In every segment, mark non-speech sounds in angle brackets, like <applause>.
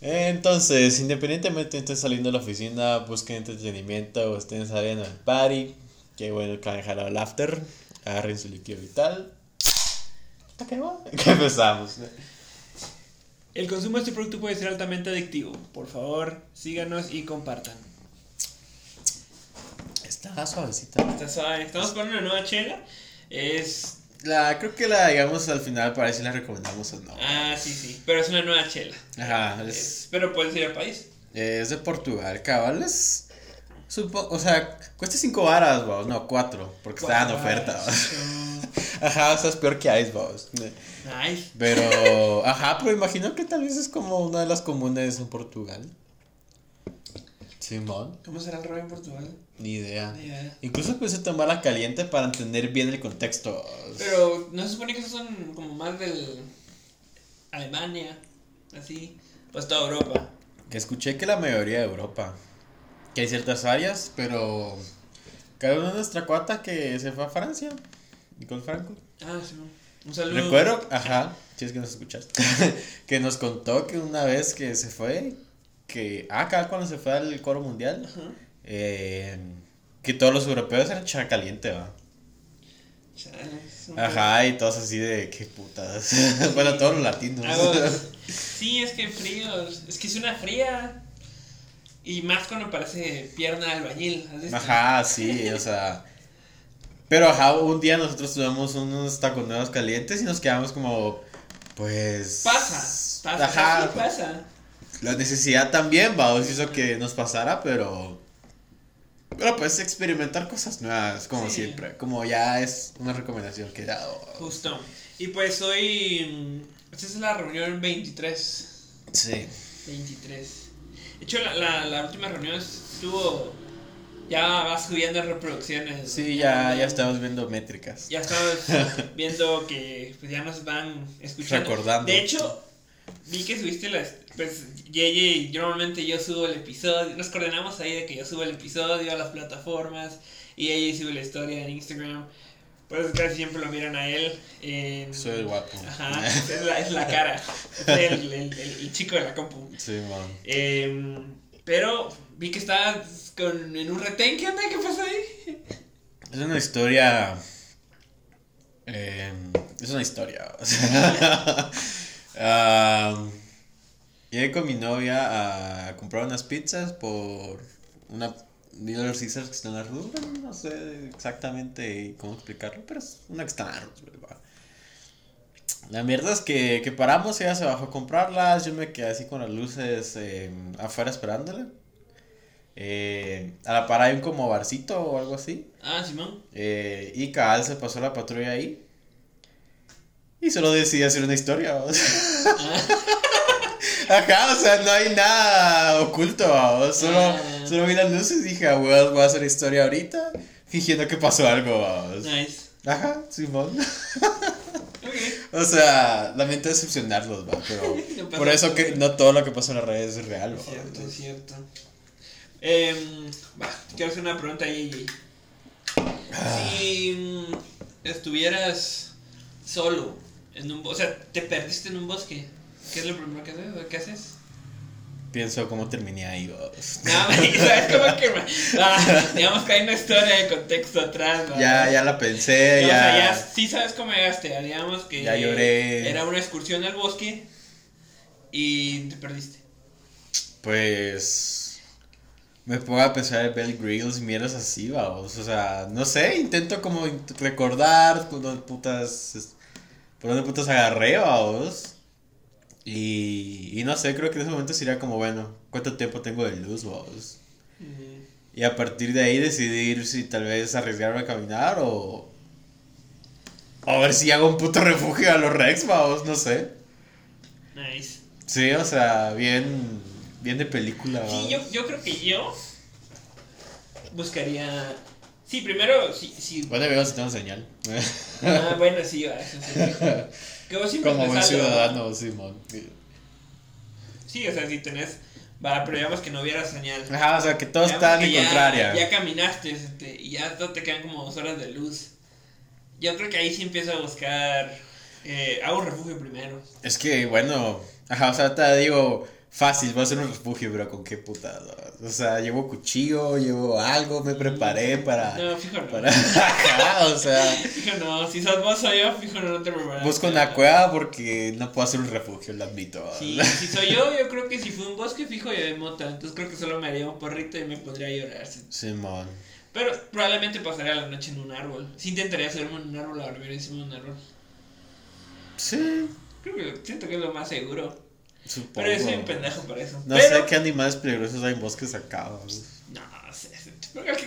Entonces, independientemente de estén saliendo de la oficina, busquen entretenimiento o estén saliendo al party, que bueno, que jalado el after, agarren su líquido vital. ¿Hasta qué <laughs> empezamos. El consumo de este producto puede ser altamente adictivo. Por favor, síganos y compartan. Está suavecita. Está suave. Estamos con una nueva chela. Es. La, creo que la, digamos, al final para ver si la recomendamos o no. Ah, sí, sí. Pero es una nueva chela. Ajá, es, Es- Pero puedes ir al país. es de Portugal, cabal, es... Supo, o sea, cuesta 5 varas, vos, no, 4, porque está en oferta. <laughs> Ajá, o sea, es peor que Ice, vos. Nice. Pero, ajá, pero imagino que tal vez es como una de las comunes en Portugal. Simón, ¿Cómo será el rollo en Portugal? ni idea. Ni idea. Incluso puse tomarla caliente para entender bien el contexto. Pero no se supone que esos son como más del. Alemania. Así. Pues toda Europa. Que escuché que la mayoría de Europa. Que hay ciertas áreas, pero. Cada una de nuestra cuata que se fue a Francia. Nicole Franco. Ah, sí. Un saludo. Recuerdo, ajá, si es que nos escuchas. <laughs> que nos contó que una vez que se fue. Que. Ah, acá cuando se fue al coro mundial. Eh, que todos los europeos eran chá caliente, va. Ajá, y todos así de qué putas. <laughs> bueno, todos los latinos. Hago- Sí, es que fríos. Es que es una fría. Y más cuando parece pierna de albañil. ¿has visto? Ajá, sí, o sea. Pero ajá, un día nosotros tuvimos unos taconeros calientes y nos quedamos como. Pues. Pasa. Pasa. Ajá. sí pasa. La necesidad también, va, hizo que nos pasara, pero. Pero pues experimentar cosas nuevas, como Sí. siempre. Como ya es una recomendación que he dado. Justo. Y pues hoy. mm, Esta es la reunión 23. Sí. 23. De hecho, la, la, la última reunión estuvo. Ya va subiendo reproducciones. Sí, ya, ya estamos viendo métricas. Ya estamos <laughs> viendo que pues, ya nos van escuchando. Recordando. De hecho, vi que subiste las. Pues, Yeye normalmente yo subo el episodio. Nos coordinamos ahí de que yo subo el episodio a las plataformas. Y ella sube la historia en Instagram. Pues casi siempre lo miran a él. En... Soy el guapo. Ajá, es la, es la cara. Es el, el- el- el chico de la compu. Sí, man. Em, pero vi que estabas con, en un retén. ¿Qué onda? ¿Qué pasó ahí? Es una historia. eh, es una historia. o sea, <laughs> am, llegué con mi novia a comprar unas pizzas por una Little Caesars que está en la Roosevelt. No sé exactamente cómo explicarlo, pero es una que está en la Roosevelt. va. La mierda es que, que paramos, ella se bajó a comprarlas. Yo me quedé así con las luces eh, afuera esperándola. Eh, a la par hay un como barcito o algo así. Ah, Simón. Eh, y cabal se pasó la patrulla ahí. Y solo decidí hacer una historia. ¿vamos? <laughs> Ajá, o sea, no hay nada oculto. Solo, Ah. solo vi las luces y dije, ah, well, voy a hacer historia ahorita. Fingiendo que pasó algo. Nice. Ajá, Simón. Ok. O sea, lamento decepcionarlos, va, pero <laughs> No por eso que no todo lo que pasa en las redes es real. Cierto, es cierto. Va, quiero hacer una pregunta a Yeye. Si mm, estuvieras solo en un o sea, te perdiste en un bosque, ¿qué es lo primero que haces? ¿Qué haces? Pienso cómo terminé ahí. ¿va? No, <laughs> ¿sabes cómo que ah, digamos que hay una historia de contexto atrás. ¿va? Ya, ya la pensé, O sea, ya. ya sí sabes cómo llegaste, digamos que Ya lloré. era una excursión al bosque y te perdiste. Pues. Me pongo a pensar en Bell Grills y mierdas así, vamos. O sea, no sé, intento como recordar dónde putas. Por dónde putas agarré, vamos. Y, y no sé, creo que en ese momento sería como, bueno, ¿cuánto tiempo tengo de luz, vamos? Y a partir de ahí decidir si tal vez arriesgarme a caminar o. A ver si hago un puto refugio a los Rex, vamos, no sé. Nice. Sí, o sea, bien. Bien de película. Sí, yo, yo creo que yo buscaría. Sí, primero, sí, sí. Bueno, vemos si tengo señal. Ah, bueno, sí, va, eso sí. Que vos siempre Como buen ciudadano, Simón. Sí, o sea, si tenés. Va, pero digamos que no hubiera señal. Ajá, o sea, que todo está en contraria. Ya caminaste este, y ya no te quedan como dos horas de luz. Yo creo que ahí sí empiezo a buscar. Eh, hago un refugio primero. Es que, bueno, ajá, o sea, te digo, Fácil, voy a hacer un refugio, pero con qué puta. O sea, llevo cuchillo, llevo algo, me preparé para. No, fijo no. para <laughs> o sea, Fijo no, si sos vos o yo, fijo no, no te preparas. busco una cueva porque no puedo hacer un refugio, lo admito. Sí, si soy yo, yo creo que si fue un bosque fijo yo de mota, entonces creo que solo me haría un porrito y me pondría a llorar. sí. Simón. Pero probablemente pasaría la noche en un árbol. Sí intentaría hacerme un árbol a dormir encima de un árbol. Sí, Creo que siento que es lo más seguro. Supongo. Pero yo soy un pendejo para eso. No Pero- sé qué animales peligrosos hay en bosques acá. ¿no? No, sé.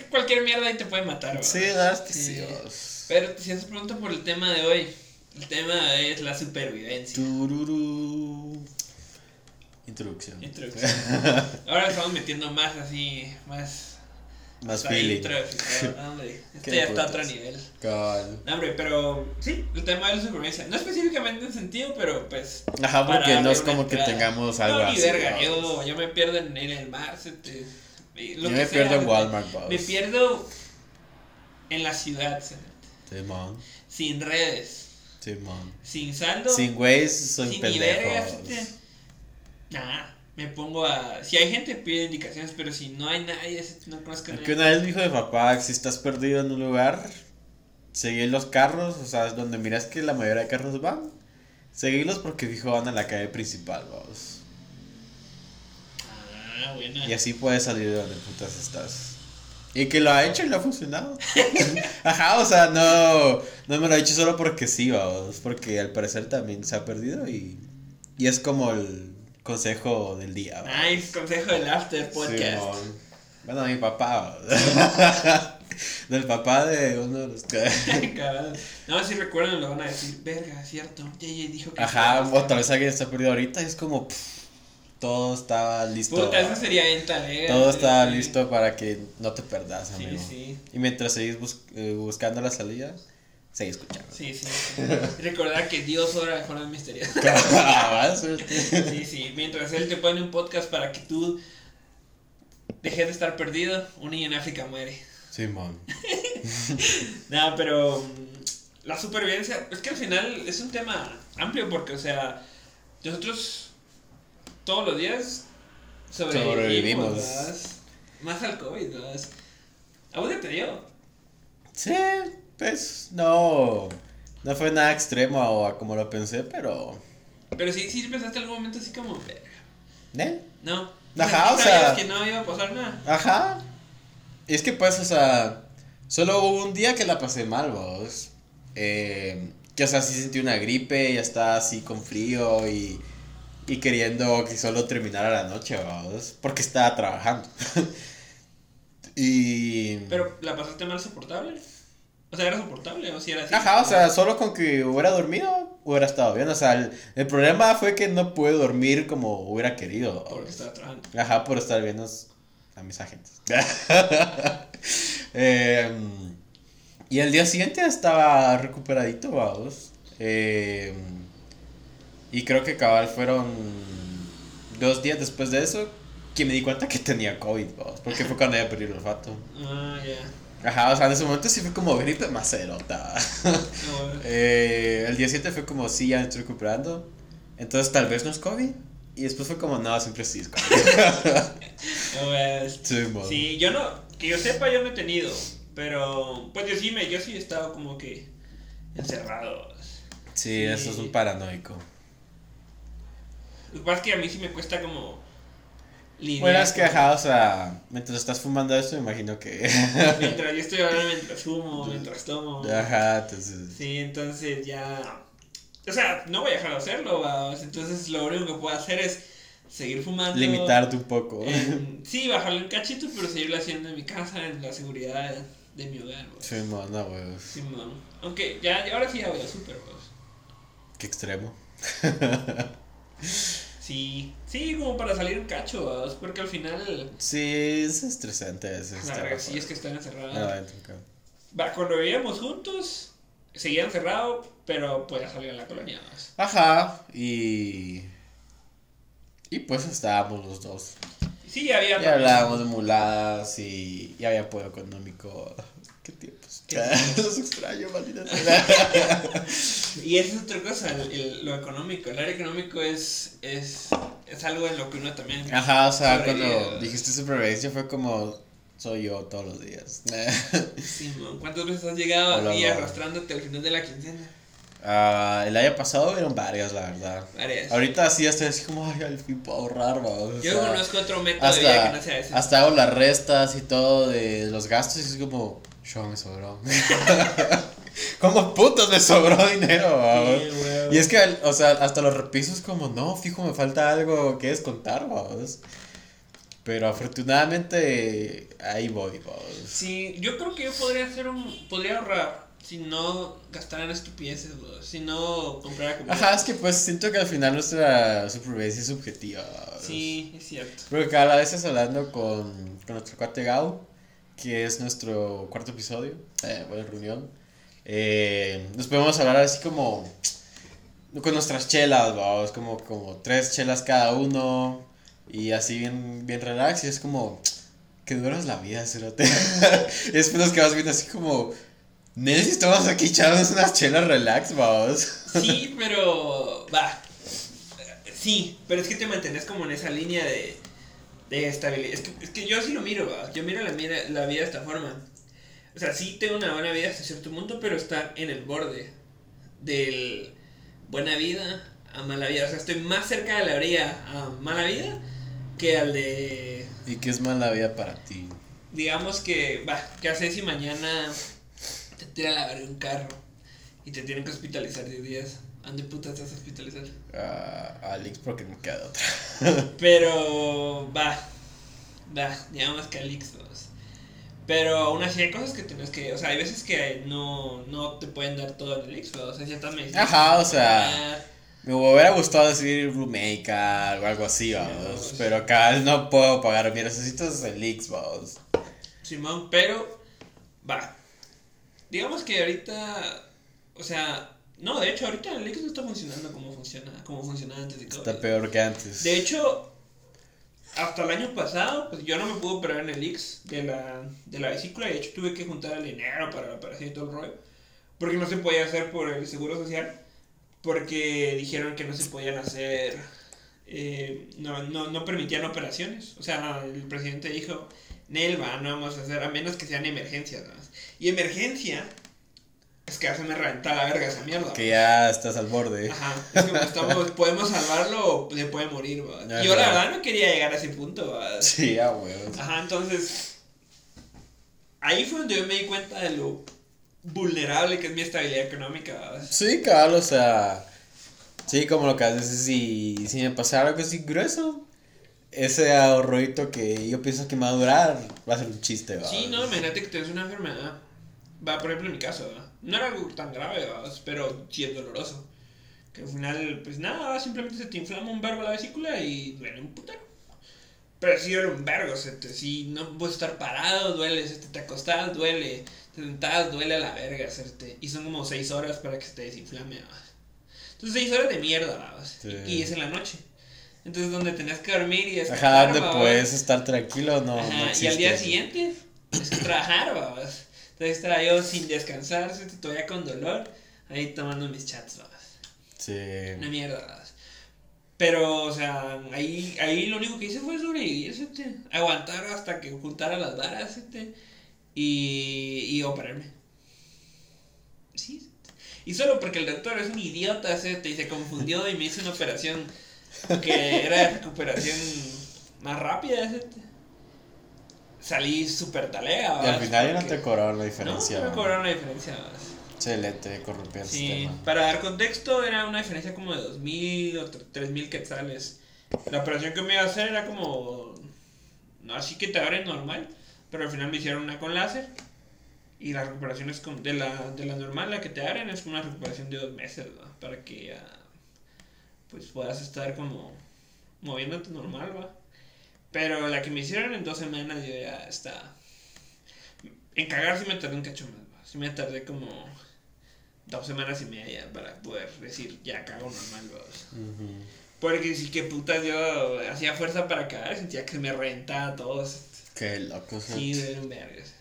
Cualquier, mierda ahí te puede matar, ¿verdad? Sí, la verdad es que Sí. sí. os. Pero si se pregunta por el tema de hoy, el tema es la supervivencia. Tururú. Introducción. Introducción. Ahora estamos metiendo más así, más... Más feeling. no, <laughs> hombre, Esto Qué ya está a otro nivel. No, hombre, pero sí, el tema de la supervivencia. No específicamente en sentido, pero pues... Ajá, porque no es como que tengamos algo no, ni así. verga, yo, yo me pierdo en, en el mar, se te- lo Yo que me sea, pierdo en Walmart, vamos. Me pierdo en la ciudad, se te- Simón. sin redes, Simón. sin saldo, Sin güeyes, soy sin ni verga, me pongo a... Si hay gente pide indicaciones, pero si no hay nadie, no conozco a Porque nadie. una vez me dijo de papá que si estás perdido en un lugar, seguí los carros, o sea, donde miras que la mayoría de carros van, seguílos porque fijo van a la calle principal, vamos. Ah, buena. Y así puedes salir de donde putas estás. Y que lo ha hecho y le ha funcionado. <laughs> Ajá, o sea, no, no me lo ha hecho solo porque sí, vamos, porque al parecer también se ha perdido y, y es como el consejo del día. vamos. Nice, consejo del After Podcast. Simón. Bueno, mi papá. Del papá de uno de los. <laughs> No, si recuerdan lo van a decir, verga, cierto. JJ dijo que... Ajá, o tal vez alguien está perdido ahorita y es como. pff, todo estaba listo. Puta, eso sería talega. Todo estaba Sí. listo para que no te perdas, Sí, amigo. sí. Y mientras seguís bus- eh, buscando la salida, seguís escuchando. Sí, sí. sí. Recordar que Dios obra de formas misteriosas. <laughs> Cabal, suerte. Sí, sí. Mientras Él te pone un podcast para que tú dejes de estar perdido, un niño en África muere. Simón. <laughs> Nada, pero mm, la supervivencia, es que al final es un tema amplio porque, o sea, nosotros todos los días sobrevivimos, Sobrevivimos. ¿verdad? Más al COVID, ¿verdad? ¿A vos te dio? Sí, pues no. No fue nada extremo o a como lo pensé, pero. Pero sí, sí pensaste en algún momento así como. ¿Eh? No. Ajá, ¿Sí o sea- que no iba a pasar nada. Ajá. Es que pues, o sea, solo hubo un día que la pasé mal, vos. Eh, que, o sea, sí sentí una gripe, ya estaba así con frío y, y queriendo que solo terminara la noche, vos. Porque estaba trabajando. <laughs> y... Pero la pasaste mal soportable. O sea, era soportable o si era así. Ajá, o sea, solo con que hubiera dormido, hubiera estado bien. O sea, el, el problema fue que no pude dormir como hubiera querido. Porque estaba trabajando. Ajá, por estar viendo a mis agentes. <laughs> Em, y el día siguiente estaba recuperadito, vamos. Em, y creo que cabal fueron dos días después de eso que me di cuenta que tenía COVID, vamos. Porque fue cuando había perdido el olfato. Ah, ya. Ajá, o sea, en ese momento sí fue como gripe macerota. No. <laughs> Eh, el día 7 fue como, sí, ya me estoy recuperando. Entonces tal vez no es COVID. Y después fue como, no, siempre sí es COVID. <laughs> No, pues, Sí. Sí, yo no, que yo sepa, yo no he tenido. Pero, pues yo sí, me, yo sí he estado como que encerrado. Sí, eso es un paranoico. Lo que pasa es que a mí sí me cuesta como. Lidiar Bueno, es que, con- ajá, o sea, mientras estás fumando eso, imagino que. <laughs> Mientras yo estoy hablando mientras fumo, mientras tomo. Ajá, entonces. Sí, entonces ya. O sea, no voy a dejar de hacerlo, vamos. Entonces lo único que puedo hacer es seguir fumando. Limitarte un poco. en- sí, bajarle un cachito, pero seguirlo haciendo en mi casa, en la seguridad de mi hogar, vamos. Sí, man, no, huevos. Sí, man. Aunque ya, ahora sí ya voy a super, vamos. Qué extremo. <laughs> Sí, sí, como para salir un cacho, porque al final. Sí, es estresante veces. La sí es que están encerrados. Cuando vivíamos juntos, seguía encerrado, pero podía salir a la colonia. Ajá, y. Y pues estábamos los dos. Sí, ya había. Y hablábamos de muladas y, y había apoyo económico. Qué tiempos. Que- Los extraño, maldita sea. <laughs> y esa es otra cosa, el- el- lo económico. El área económico es, es, es algo en lo que uno también. Ajá, o sea, cuando dijiste supervivencia fue como soy yo todos los días. <laughs> Simón, ¿Cuántas veces has llegado Hola, aquí arrastrándote al final de la quincena? Ah, el año pasado eran varias, la verdad. Varias. Ahorita sí estoy así como, ay, al fin puedo ahorrar, vamos. Yo sea, conozco otro método de vida que hasta, no sea ese. hasta hago las restas y todo de los gastos y es como, yo me sobró. <laughs> ¿Cómo putos me sobró dinero? Sí. Y es que, o sea, hasta los repisos como, no, fijo, me falta algo que descontar, vamos. Pero afortunadamente ahí voy, vamos. Sí, yo creo que yo podría hacer un. Podría ahorrar si no gastara en estupideces, bro, si no comprara comida. Ajá, es que pues siento que al final nuestra supervivencia es subjetiva. Sí, es cierto. Porque cada vez estás hablando con, con nuestro cuate Gao, que es nuestro cuarto episodio, eh, buena reunión. Eh, nos podemos hablar así como con nuestras chelas, vamos, como, como tres chelas cada uno y así bien, bien relax y es como que duras la vida, cerote. <laughs> y después nos quedamos viendo así como, Nel, si estamos aquí echándonos unas chelas relax, vamos. Sí, <laughs> pero. Va. Sí, pero es que te mantienes como en esa línea de. De estabilidad. Es que, es que yo sí lo miro, va. Yo miro la, la vida de esta forma. O sea, sí tengo una buena vida hasta cierto punto, pero está en el borde. Del. Buena vida a mala vida. O sea, estoy más cerca de la orilla a mala vida que al de. ¿Y qué es mala vida para ti? Digamos que. Va, ¿qué haces si mañana te tira a la verga un carro y te tienen que hospitalizar 10 días? ¿A dónde putas te vas a hospitalizar? Ah, Alex, porque me queda otra. <laughs> Pero va, va, digamos que al Xbox. Pero aún así hay cosas que tienes que, o sea, hay veces que no, no te pueden dar todo en Xbox, o sea, ciertas medicinas. Ajá, o sea, Me hubiera gustado decir Roommaker o algo así, vamos. Sí, Pero acá no puedo pagar. Mira, necesitas el Xbox. Simón, pero va. Digamos que ahorita, o sea, no, de hecho ahorita el Xbox está funcionando como funciona, como funcionaba antes de COVID. Está peor que antes. De hecho, hasta el año pasado, pues yo no me pude operar en el X de la, de la vesícula de hecho tuve que juntar el dinero para la operación y todo el rollo. Porque no se podía hacer por el seguro social. Porque dijeron que no se podían hacer. eh, no, no, no permitían operaciones. O sea, el presidente dijo: Nelva, no vamos a hacer a menos que sean emergencias. más". Y emergencia es que hacen reventar la verga esa mierda. Que ya estás al borde. Ajá, es como estamos, <laughs> podemos salvarlo o se puede morir, ¿va? Ajá. Yo la verdad no quería llegar a ese punto, ¿va? Sí, a huevos. Ajá, entonces, ahí fue donde yo me di cuenta de lo vulnerable que es mi estabilidad económica. Sí, cabal, o sea. Sí, como lo que haces, si, si me pasara algo así grueso, ese ahorrito que yo pienso que me va a durar, va a ser un chiste, ¿va? Sí, no, imagínate que tienes una enfermedad. Va, por ejemplo, en mi caso, ¿va? No era algo tan grave, ¿va? Pero sí es doloroso. Que al final, pues nada, simplemente se te inflama un verbo la vesícula y duele un putero. Pero sí duele un vergo, se te, si no puedes estar parado, duele, si te acostás, duele, te sentás, duele a la verga, hacerte. Y son como 6 horas para que se te desinflame, ¿va? Entonces 6 horas de mierda. Sí. Y, y es en la noche. Entonces donde tenías que dormir y Ajá, donde puedes estar tranquilo, no, Ajá, no y al día siguiente tienes que trabajar, babas. Entonces estaba yo sin descansar, todavía con dolor, ahí tomando mis chats, babas. Sí. Una mierda, babas. Pero, o sea, ahí, ahí lo único que hice fue sobrevivir, ¿sí? aguantar hasta que juntara las varas ¿sí? y, y operarme. Sí. Y solo porque el doctor es un idiota ¿sí? y se confundió y me hizo una operación que era de recuperación más rápida. ¿sí? Salí súper talea. Y al ¿verdad? final ya no Porque- te cobraron la No, diferencia. no me ¿va? cobraron la diferencia. ¿verdad? Excelente, corrompió el Sí, sistema. para dar contexto, era una diferencia como de 2.000 o 3.000 quetzales. La operación que me iba a hacer era como. No, así que te abren normal, pero al final me hicieron una con láser. Y la recuperación es con, de, la, de la normal, la que te abren, es una recuperación de dos meses, ¿va? Para que ya. Pues puedas estar como. moviéndote normal, va. Pero la que me hicieron en dos semanas yo ya está. En cagar sí me tardé un cacho más. Sí me tardé como dos semanas y media para poder decir ya cago normal. Ujú. Porque sí que putas yo hacía fuerza para cagar, sentía que me reventaba todo. Qué loco, sí. Duelen vergas.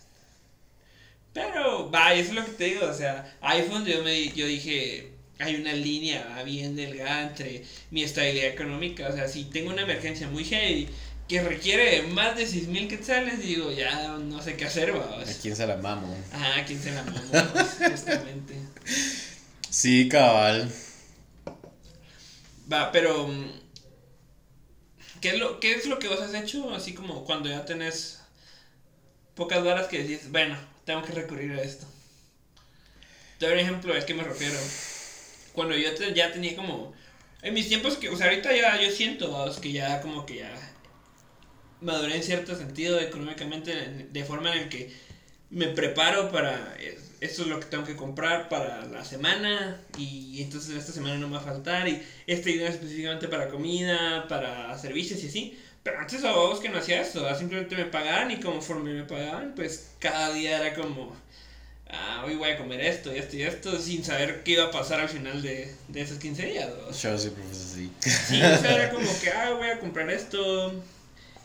Pero, va, eso es lo que te digo, o sea, iPhone yo, me, yo dije, hay una línea bien delgada entre mi estabilidad económica, o sea, si tengo una emergencia muy heavy que requiere más de 6 mil quetzales, digo, ya no sé qué hacer, va. ¿A quién se la mamo? Ajá, ¿a quién se la mamo? <laughs> Justamente. Sí, cabal. Va, pero... mm, ¿qué es, lo, ¿Qué es lo que vos has hecho así como cuando ya tenés pocas varas que decís, bueno, tengo que recurrir a esto? Te doy un ejemplo, es que me refiero. Cuando yo te- ya tenía como... En mis tiempos que, o sea, ahorita ya yo siento vamos, que ya como que ya maduré en cierto sentido económicamente, en- de forma en el que me preparo para esto es lo que tengo que comprar para la semana y entonces esta semana no me va a faltar y este dinero es específicamente para comida, para servicios y así. Pero antes a vos que no hacía eso, simplemente me pagaban y conforme me pagaban, pues cada día era como, ah, hoy voy a comer esto y esto y esto sin saber qué iba a pasar al final de, de esos 15 días. Yo siempre fue así. Sí, o sea, era <laughs> como que, ah, voy a comprar esto.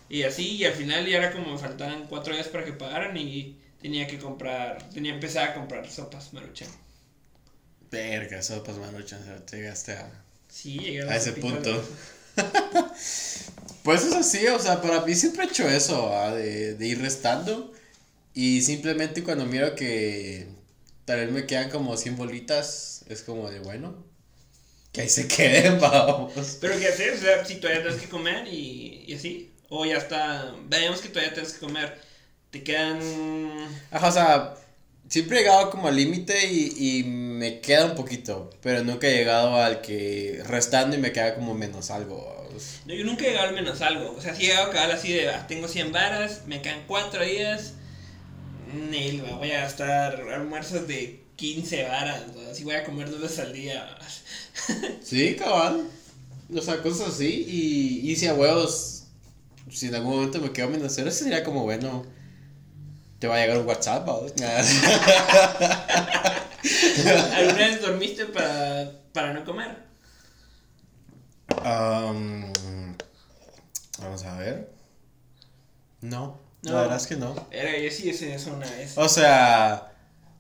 Y así, y al final ya era como faltaban cuatro días para que pagaran y tenía que comprar, tenía que empezar a comprar sopas maruchan. Verga, sopas maruchan, o sea, llegaste a... Sí, llegué A las ese punto. <laughs> Pues es así, o sea, para mí siempre he hecho eso, de, de ir restando. Y simplemente cuando miro que tal vez me quedan como 100 bolitas, es como de bueno, que ahí se <laughs> queden, vamos. Pero ¿qué hacer? O sea, si todavía tienes que comer y, y así. O ya está, veamos que todavía tienes que comer. Te quedan... Ajá, o sea, siempre he llegado como al límite y, y me queda un poquito, pero nunca he llegado al que restando y me queda como menos algo. No, yo nunca he llegado al menos algo. O sea, sí he llegado a cabal así de, ah, tengo 100 varas, me quedan 4 días. Nel, va, voy a gastar almuerzos de 15 varas. ¿no? Así voy a comer dos veces al día. <laughs> Sí, cabal. O sea, cosas así. Y, y si a huevos, si en algún momento me quedo menos cero, sería como bueno. Te va a llegar un WhatsApp. <laughs> ¿Alguna vez dormiste para, para no comer? Um, vamos a ver. No, No. la verdad es que no. Era, yo sí hice eso una vez. O sea,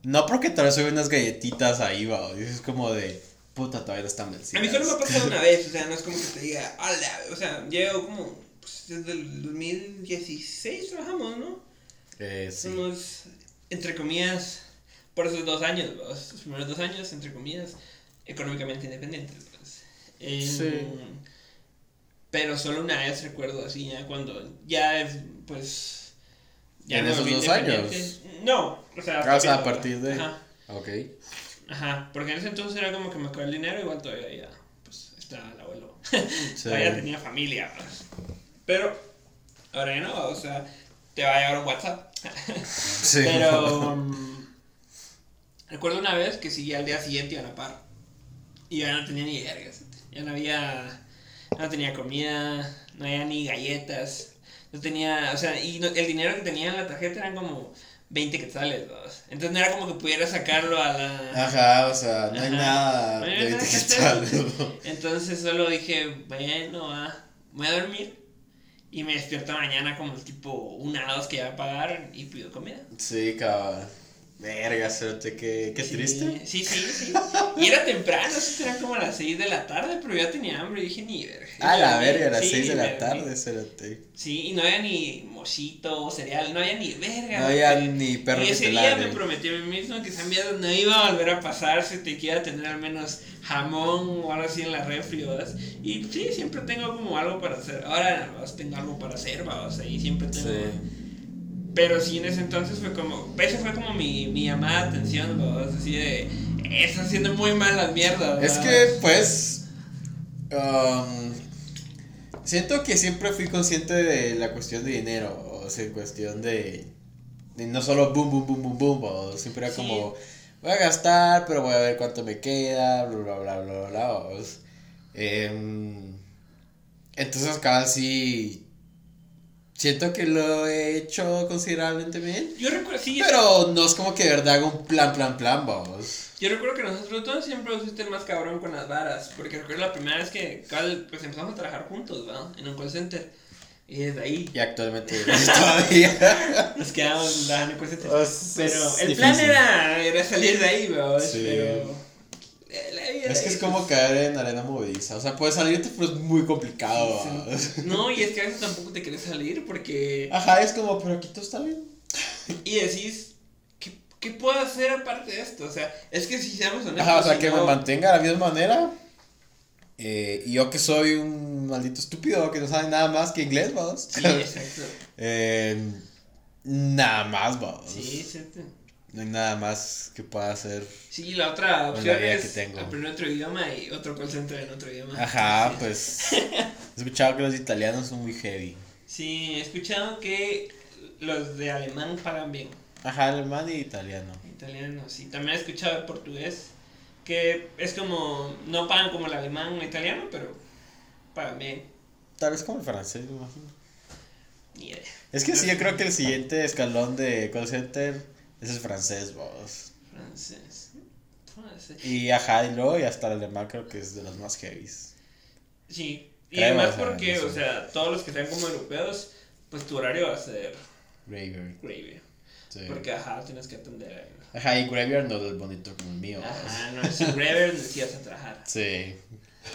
no porque tal vez unas galletitas ahí, va. Es como de puta, todavía no están vencidas. A mí solo me ha pasado una vez, o sea, no es como que te diga, o sea, llevo como, pues, desde el 2016 trabajamos, ¿no? Eh, sí. Somos, entre comillas, por esos dos años, los primeros dos años, entre comillas, económicamente independientes. pues. Sí. Pero solo una vez recuerdo así, ya cuando ya es, pues... ¿En me esos dos años? No, o sea, Ah, o sea, a partir de- Ajá, Ok. ajá, porque en ese entonces era como que me acababa el dinero, igual todavía ya, pues, está el abuelo. Sí. <laughs> Todavía tenía familia. Pero ahora ya no, o sea, te va a llegar un WhatsApp. <laughs> Sí. Pero um, recuerdo una vez que sí, al día siguiente iban a par. Y ya no tenía ni vergas. Ya no había. No tenía comida, no había ni galletas. No tenía. O sea, y no- el dinero que tenía en la tarjeta eran como 20 quetzales. ¿no? Entonces no era como que pudiera sacarlo a la. Ajá, o sea, no hay nada No de nada que digital. hacer. Entonces solo dije, bueno, ah, voy a dormir. Y me despierto mañana como tipo una dos que ya pagaron y pido comida. Sí, cabrón. Verga, suerte, qué, qué Sí, triste. Sí, sí, sí. Y era temprano, sí, eran como a las 6 de la tarde, pero ya tenía hambre y dije, ni verga. A Y la verga, a las Sí, 6 de la dormí. tarde, suerte. Sí, y no había ni mosito, cereal, no había ni verga. No había ni perro Y ese día me prometí a mí mismo que esa mierda no iba a volver a pasarse, te quiera tener al menos jamón o algo así en la refri, ¿verdad? Y sí, siempre tengo como algo para hacer. Ahora ¿verdad? tengo algo para hacer. O sea, y siempre tengo... Sí. Pero sí, en ese entonces fue como. Esa fue como mi, mi llamada de atención, ¿no? Así de. Estás haciendo muy mal las mierdas. Es ¿verdad?". que, pues. um, siento que siempre fui consciente de la cuestión de dinero. O sea, en cuestión de. de no solo boom, boom, boom, boom, boom. siempre era Sí. como. Voy a gastar, pero voy a ver cuánto me queda. Bla, bla, bla, bla, bla. bla, o sea, em, entonces, cada sí. Siento que lo he hecho considerablemente bien. Yo recuerdo, sí, Pero no es como que de verdad haga un plan, plan, plan, vamos. yo recuerdo que nosotros todos siempre fuiste el más cabrón con las varas. Porque recuerdo la primera vez que pues empezamos a trabajar juntos, ¿verdad? En un call center. Y desde ahí Y actualmente todavía. <laughs> nos quedamos dando cosas. Es- Pero es el plan era, era salir de ahí, weón. Sí. Pero. Es que es como pues, caer en arena movediza. O sea, puedes salirte, pero es muy complicado. No, y es que a veces tampoco te quieres salir porque. Ajá, es como, pero aquí todo está bien. Y decís, ¿qué, ¿qué puedo hacer aparte de esto? O sea, es que si seamos honestos. Ajá, o sea, si que me mantenga de la misma manera. Eh, y yo que soy un maldito estúpido que no sabe nada más que inglés, vamos. Sí, exacto. <laughs> Eh, nada más, vamos. Sí, exacto. No hay nada más que pueda hacer. Sí, la otra la opción vida es que tengo. aprender otro idioma y otro call center en otro idioma. Ajá, Sí. pues. <laughs> He escuchado que los italianos son muy heavy. Sí, he escuchado que los de alemán pagan bien. Ajá, alemán y italiano. Italiano, sí. También he escuchado de portugués, que es como, no pagan como el alemán o italiano, pero pagan bien. Tal vez como el francés, me imagino. Idea. Es que sí, yo creo que el siguiente escalón de call center es el francés, vos. Francés. Francés. Y ajá, y luego y hasta el alemán creo que es de los más heavies. Sí. Y Creo, además porque, o sea, todos los que sean como europeos, pues tu horario va a ser Graveyard. gravy. Sí. Porque, ajá, tienes que atender a... Ajá, y Graveyard no es bonito como el mío. Ajá, no es el graveyard necesitas a trabajar. Sí.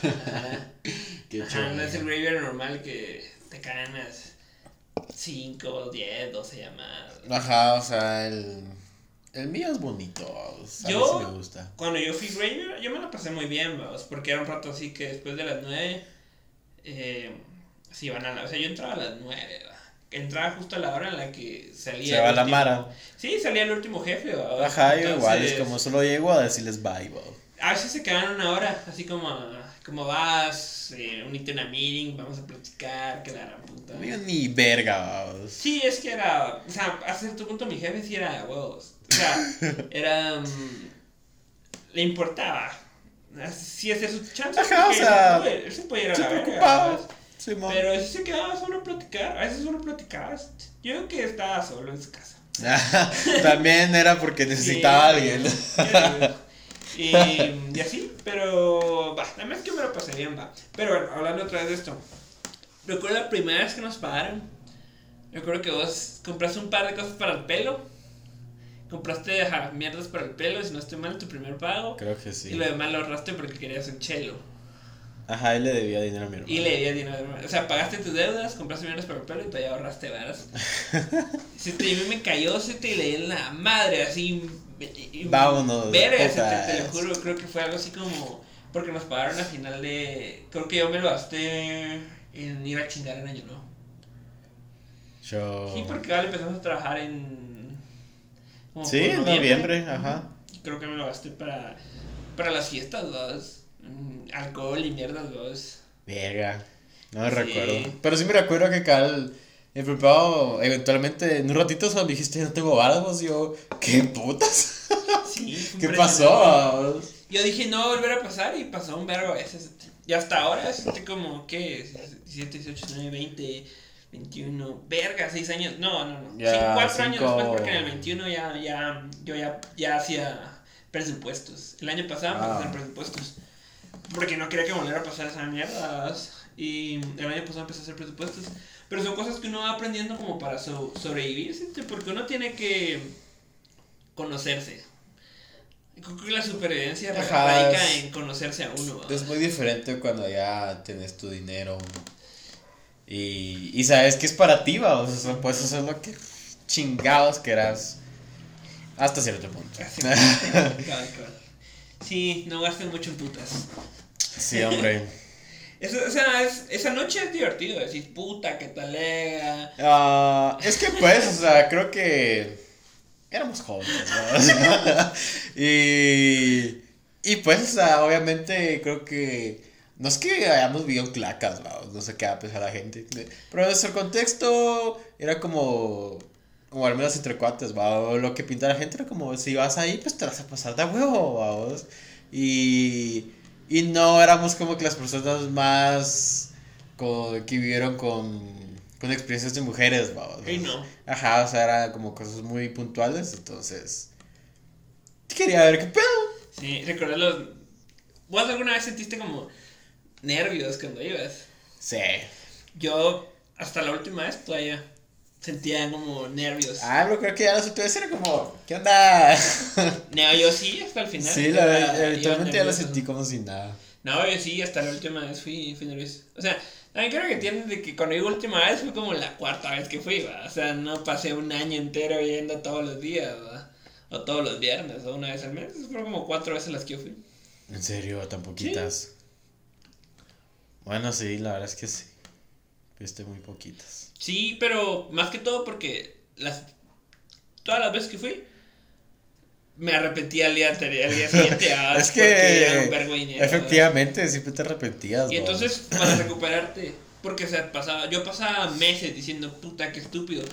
Ajá. <laughs> Qué Ajá, chulo. no es el graveyard normal que te caen las 5, 10, 12 llamadas. Ajá, o sea, el, el mío es bonito. A Yo- mí sí me gusta. Cuando yo fui graveyard, yo me la pasé muy bien, vamos, porque era un rato así que después de las 9, eh, se iban a la... O sea, yo entraba a las 9, va. entraba justo a la hora en la que salía... Se va la último- Mara. Sí, salía el último jefe, va. Ajá, yo igual, es como solo llego a decirles bye, vos. A veces se quedan una hora, así como, como vas, eh, unite a una meeting, vamos a platicar, que la gran puta. Ni verga, vos. Sí, es que era, o sea, a cierto punto mi jefe sí era huevos. O sea, era, mm, le importaba. Sí, hacer su chance. Ajá, o sea, él se puede ir a Se la. Sí. Pero si se quedaba solo a platicar, a veces solo platicabas. Yo creo que estaba solo en su casa. <laughs> También era porque necesitaba a alguien. <laughs> Y, y así, pero va, nada más que me lo pasé bien, va. Pero bueno, hablando otra vez de esto. Recuerdo la primera vez que nos pagaron. Recuerdo que vos compraste un par de cosas para el pelo. Compraste ajá, mierdas para el pelo, si no estoy mal, tu primer pago. Creo que Y sí. lo demás lo ahorraste porque querías un chelo. Ajá, él le debía dinero a mi hermano. Y le debías dinero. O sea, pagaste tus deudas, compraste mierdas para el pelo y todavía ahorraste varas. <laughs> Se te, a mí me cayó, se te leí en la madre, así. y- y- Vámonos, Verga, se te, te lo juro, creo que fue algo así como. Porque nos pagaron a final de. Creo que yo me lo gasté en ir a chingar en Año Nuevo. Yo... Sí, porque ahora empezamos a trabajar en. Como Sí, en noviembre, ajá. Creo que me lo gasté para. Para las fiestas, dos. Mm, Alcohol y mierdas, dos. Verga. No me Sí. recuerdo. Pero sí me recuerdo que Cal, el preparado, eventualmente, en un ratito solo me dijiste, no tengo varas, yo, ¿qué putas? Sí, <laughs> ¿Qué pasó? Yo dije, no volver a pasar y pasó un veces. Y hasta ahora, estoy como, ¿qué? 17, 18, 19, 20, 21, verga, 6 años. No, no, no. Ya, sí, 4 años después, porque en el 21 ya, ya, yo ya, ya hacía presupuestos. El año pasado empecé a Ah. hacer presupuestos. Porque no quería que volviera a pasar esa mierda. Y el año pasado empecé a hacer presupuestos. Pero son cosas que uno va aprendiendo como para so- sobrevivir, ¿sí? porque uno tiene que conocerse. Creo que la supervivencia Ajá, radica en conocerse a uno. ¿va? Es muy diferente cuando ya tienes tu dinero y, y sabes que es para ti, va, o sea, puedes hacer lo que chingados quieras hasta cierto punto. <laughs> Sí, no gasten mucho en putas. Sí, hombre. Eso, o sea, es- esa noche es divertido. Decir, puta, qué talega. Ah, es que pues, o sea, creo que éramos jóvenes, ¿no? <laughs> O sea, y, y pues, o sea, obviamente creo que no es que hayamos vivido clacas, ¿va? no sé qué va a pensar la gente, pero nuestro contexto era como, como al menos entre cuates, ¿va? O lo que pinta la gente era como, si vas ahí, pues te vas a pasar de huevo, vamos. Y, y no éramos como que las personas más con- que vivieron con, con experiencias de mujeres, vamos. Ey, no. Ajá, o sea, eran como cosas muy puntuales, entonces... Quería ver qué pedo. Sí, recuerdo los. ¿Vos alguna vez sentiste como nervios cuando ibas? Sí. Yo hasta la última vez todavía sentía como nervios. Ah, pero creo que ya la situación era como, ¿qué onda? <laughs> No, yo sí, hasta el final. Sí, la, iba eventualmente ya la nervioso. sentí como si nada. No, yo sí, hasta la última vez fui, fui nervioso. O sea, también creo que entienden de que cuando digo última vez fue como la cuarta vez que fui, ¿va? O sea, no pasé un año entero yendo todos los días, ¿va? O todos los viernes, o una vez al mes. Fueron como cuatro veces las que yo fui. En serio, tan poquitas. Bueno, sí, la verdad es que sí. Viste muy poquitas. Sí, pero más que todo porque las todas las veces que fui me arrepentí al día anterior, al día siguiente. <laughs> ah, es que efectivamente siempre te arrepentías. Y entonces, para recuperarte, porque o sea, pasaba, yo pasaba meses diciendo, puta, qué estúpido.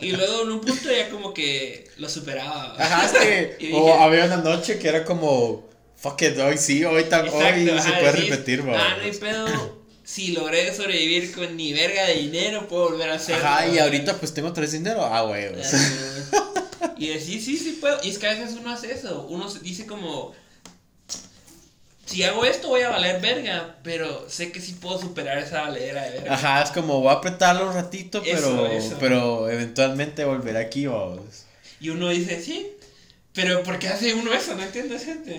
Y luego en un punto ya como que lo superaba. Ajá, es que <laughs> o dije, había una noche que era como, fuck it, hoy sí, hoy, exacto, se ajá, puede decís, repetir, Ah, va. no hay pedo. Si logré sobrevivir con ni verga de dinero, puedo volver a hacerlo. Ajá, y ahorita pues tengo tres dinero, ah, güey. Ah, <laughs> Y decir, sí, sí puedo. Y es que a veces uno hace eso. Uno dice como. Si hago esto voy a valer verga, pero sé que sí puedo superar esa valedera de verga. Ajá, es como voy a apretarlo un ratito, pero, eso. pero eventualmente volveré aquí, vamos. Y uno dice, sí, pero ¿por qué hace uno eso? No entiendo gente.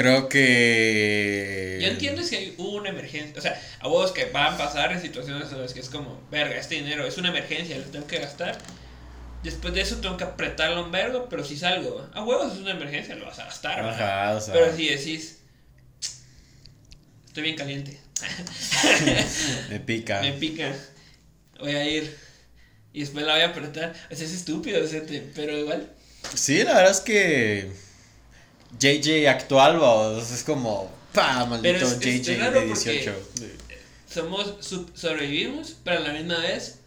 Creo que. Yo entiendo si hay una emergencia. O sea, a vos que van a pasar en situaciones en las que es como, verga, este dinero es una emergencia, lo tengo que gastar. Después de eso tengo que apretarlo un vergo, pero si salgo, a huevos es una emergencia, lo vas a gastar. o sea. Pero si decís, estoy bien caliente, <laughs> Me pica. me pica, voy a ir y después la voy a apretar. O sea, es estúpido, gente, pero igual. Sí, la verdad es que. JJ actual, vamos, es como. Pa, maldito es- JJ es raro de porque- 18. Somos, sub- sobrevivimos, pero a la misma vez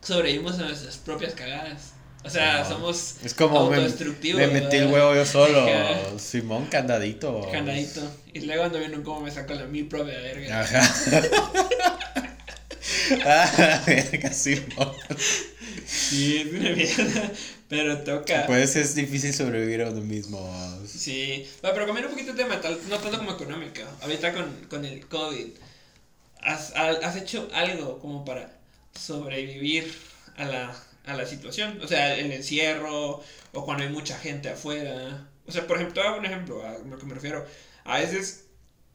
sobrevivimos a nuestras propias cagadas. O sea, somos Es como me, autodestructivos. me metí el huevo yo solo. <laughs> Simón, candadito. Candadito. Y luego ando viendo cómo me saco la mi propia verga. Ajá. <laughs> ah, <laughs> verga, Simón. Sí, es una mierda. <laughs> Pero toca. Pues es difícil sobrevivir a uno mismo. Sí. Bueno, pero cambiando un poquito de tema, tal- no tanto como económico. Ahorita con, con el COVID. ¿Has, ha- has hecho algo como para sobrevivir a la, a la situación? O sea, el encierro o cuando hay mucha gente afuera. O sea, por ejemplo, hago un ejemplo a lo que me refiero. A veces,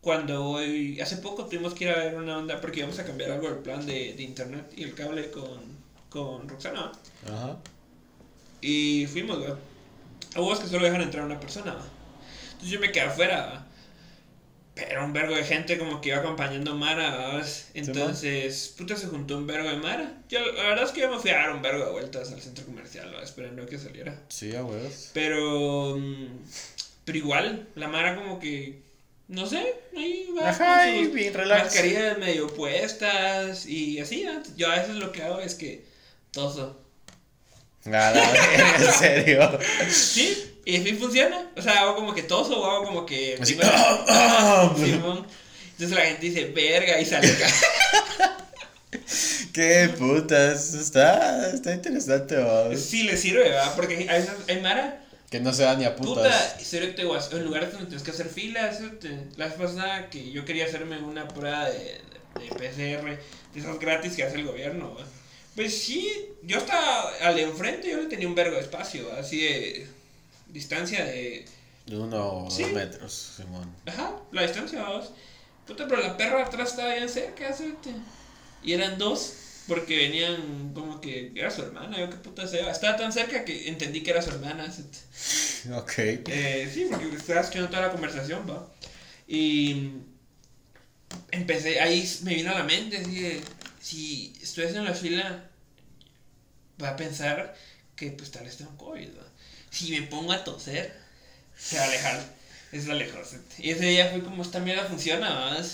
cuando voy. Hace poco tuvimos que ir a ver una onda porque íbamos a cambiar algo del plan de, de internet y el cable con, con Roxana. Ajá. Y fuimos, ¿verdad? A huevos que solo dejan entrar una persona. Entonces yo me quedé afuera. Pero un vergo de gente como que iba acompañando a Mara. Entonces, puta, se juntó un vergo de Mara. Yo, la verdad es que yo me fui a dar un vergo de vueltas al centro comercial. Esperando que saliera. Sí, a huevos. Pero, mm, pero igual, la Mara como que, no sé, ahí va. Ajá, con y sus bien relax. Mascarillas medio puestas y así. Yo a veces lo que hago es que toso. A la verga, en serio. Sí, y sí funciona. O sea, hago como que toso o hago como que. Así. primero- Simón. Entonces la gente dice, verga, y sale acá. <laughs> Qué putas. Está, está interesante. Sí le sirve, ¿verdad? Porque a veces hay Mara. Que no se da ni a Puta, putas. y serio te en lugares donde tienes que hacer filas. La vez pasada que yo quería hacerme una prueba de, de PCR, de esas gratis que hace el gobierno, ¿va? Pues sí, yo estaba al enfrente, yo le tenía un vergo de espacio, así de distancia de De uno o Sí. dos metros, Simón. Ajá, la distancia, vamos. Puta, pero la perra atrás estaba bien cerca, ¿sabes? Y eran dos, porque venían como que era su hermana, yo qué puta sea. Estaba tan cerca que entendí que era su hermana. ¿sabes? Ok. Eh, sí, porque estaba escuchando toda la conversación, va. Y empecé, ahí me vino a la mente, así de, si estoy haciendo la fila, va a pensar que pues tal vez tengo COVID. Si me pongo a toser, se va a alejar. Es la alejarse. Y ese día fue como esta mierda funciona. Es-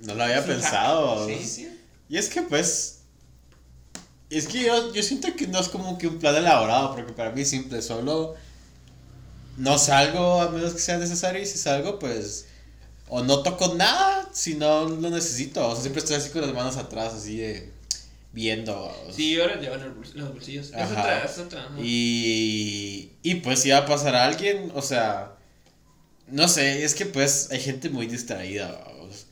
No lo había pensado. Sí, sí. Y es que pues. Es que yo, yo siento que no es como que un plan elaborado, porque para mí es simple, solo no salgo a menos que sea necesario y si salgo pues o no toco nada si no lo necesito, o sea, siempre estoy así con las manos atrás, así de viendo. Sí, ahora llevan los bolsillos. Es otra, es otra. ajá. Y, y pues si va a pasar a alguien, o sea, no sé, es que pues hay gente muy distraída, vamos.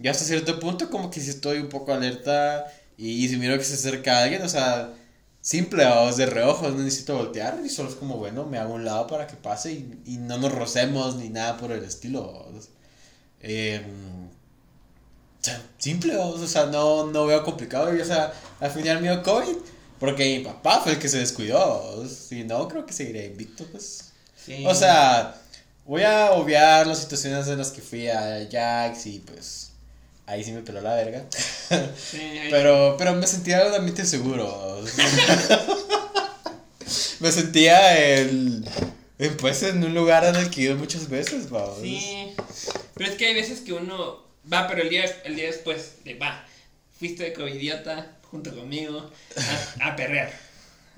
Y hasta cierto punto como que si estoy un poco alerta y, si miro que se acerca alguien, o sea, simple, o de reojo, no necesito voltear y solo es como, bueno, me hago un lado para que pase y, y no nos rocemos ni nada por el estilo. Eh, simple, o sea, no, no veo complicado. Y, o sea, al final mío COVID, porque mi papá fue el que se descuidó. Si no, creo que seguiré invicto, pues. O sea, voy a obviar las situaciones en las que fui a Jax y pues ahí sí me peló la verga. <laughs> pero, pero me sentía realmente seguro. <laughs> <laughs> me sentía el, pues en un lugar en el que he ido muchas veces, vamos. Sí. Pero es que hay veces que uno va, pero el día, el día después de va, fuiste covidiota junto conmigo a, a perrear.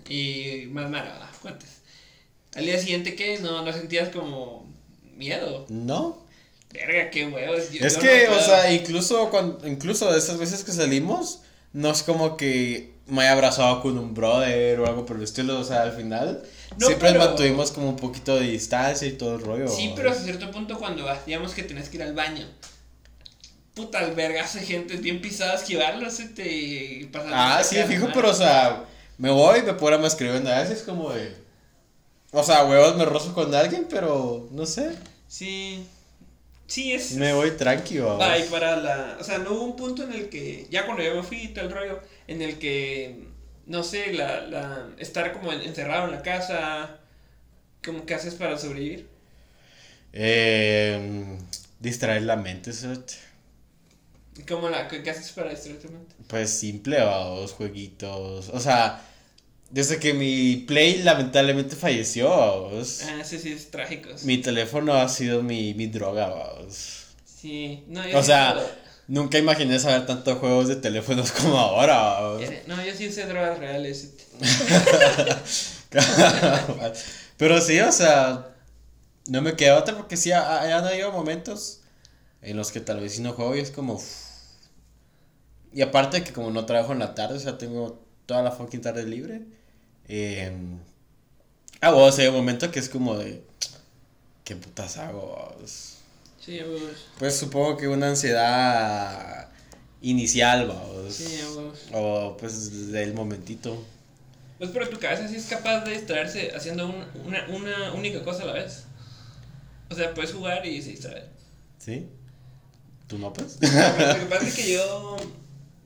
Y más mala, cuentes. Al día siguiente, ¿qué? ¿No, no sentías como miedo? No. Verga, qué huevos. es que, o sea, incluso, cuando, incluso de esas veces que salimos, no es como que me haya abrazado con un brother o algo por el estilo, o sea, al final siempre mantuvimos como un poquito de distancia y todo el rollo. Sí, pero a cierto punto cuando digamos que tenés que ir al baño. Puta albergas de gente bien pisada, esquivarlo, se te Ah, sí, fijo, pero o sea, me voy, me pongo a escribiendo, a veces como de... O sea, huevos me rozo con alguien, pero no sé. Sí. Sí, es. Me voy tranquilo. Ay, para la. O sea, no hubo un punto en el que. Ya cuando yo me fui y tal rollo. En el que. No sé, la. la estar como encerrado en la casa. ¿Cómo que haces para sobrevivir? Eh, distraer la mente, ¿Cómo la, ¿Qué haces para distraer tu mente? Pues simple, o jueguitos. O sea desde que mi Play lamentablemente falleció, vamos. Ah, sí, sí, es trágico. Mi teléfono ha sido mi, mi droga, vamos. Sí, no, yo O sea, nunca imaginé saber tantos juegos de teléfonos como ahora. No, yo sí usé drogas reales. <laughs> Pero sí, o sea, no me queda otra porque sí, han habido momentos en los que tal vez si no juego y es como... Y aparte que como no trabajo en la tarde, o sea, tengo toda la fucking tarde libre. Eh, ah, bueno, o sea, hay un momento que es como de. ¿Qué putas hago? Sí, Pues supongo que una ansiedad inicial, vamos. Sí, O pues del momentito. Pues pero tu cabeza sí es capaz de distraerse haciendo una, una única cosa a la vez. O sea, puedes jugar y se distrae. ¿Sí? ¿Tú no pues? lo que pasa es que yo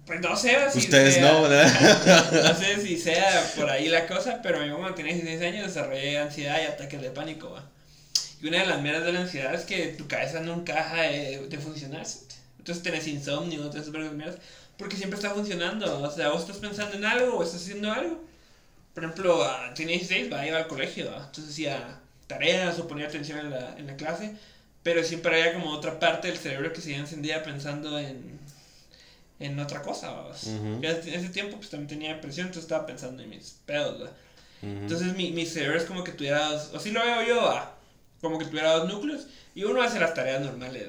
pues no sé si Ustedes no, ¿verdad? <laughs> no sé si sea por ahí la cosa, pero mi mamá tiene 16 años desarrollé ansiedad y ataques de pánico, ¿va? Y una de las meras de la ansiedad es que tu cabeza no encaja de, de funcionar. Entonces tenés insomnio, tenés mierdas, porque siempre está funcionando. O sea, vos estás pensando en algo o estás haciendo algo. Por ejemplo, tiene 16, va, iba al colegio, ¿va? entonces hacía tareas o ponía atención en la, en la clase, pero siempre había como otra parte del cerebro que se encendía pensando en en otra cosa. En ese tiempo pues también tenía depresión, entonces estaba pensando en mis pedos. Entonces mi, mi cerebro es como que tuviera o así lo veo yo, como que tuviera dos núcleos y uno hace las tareas normales,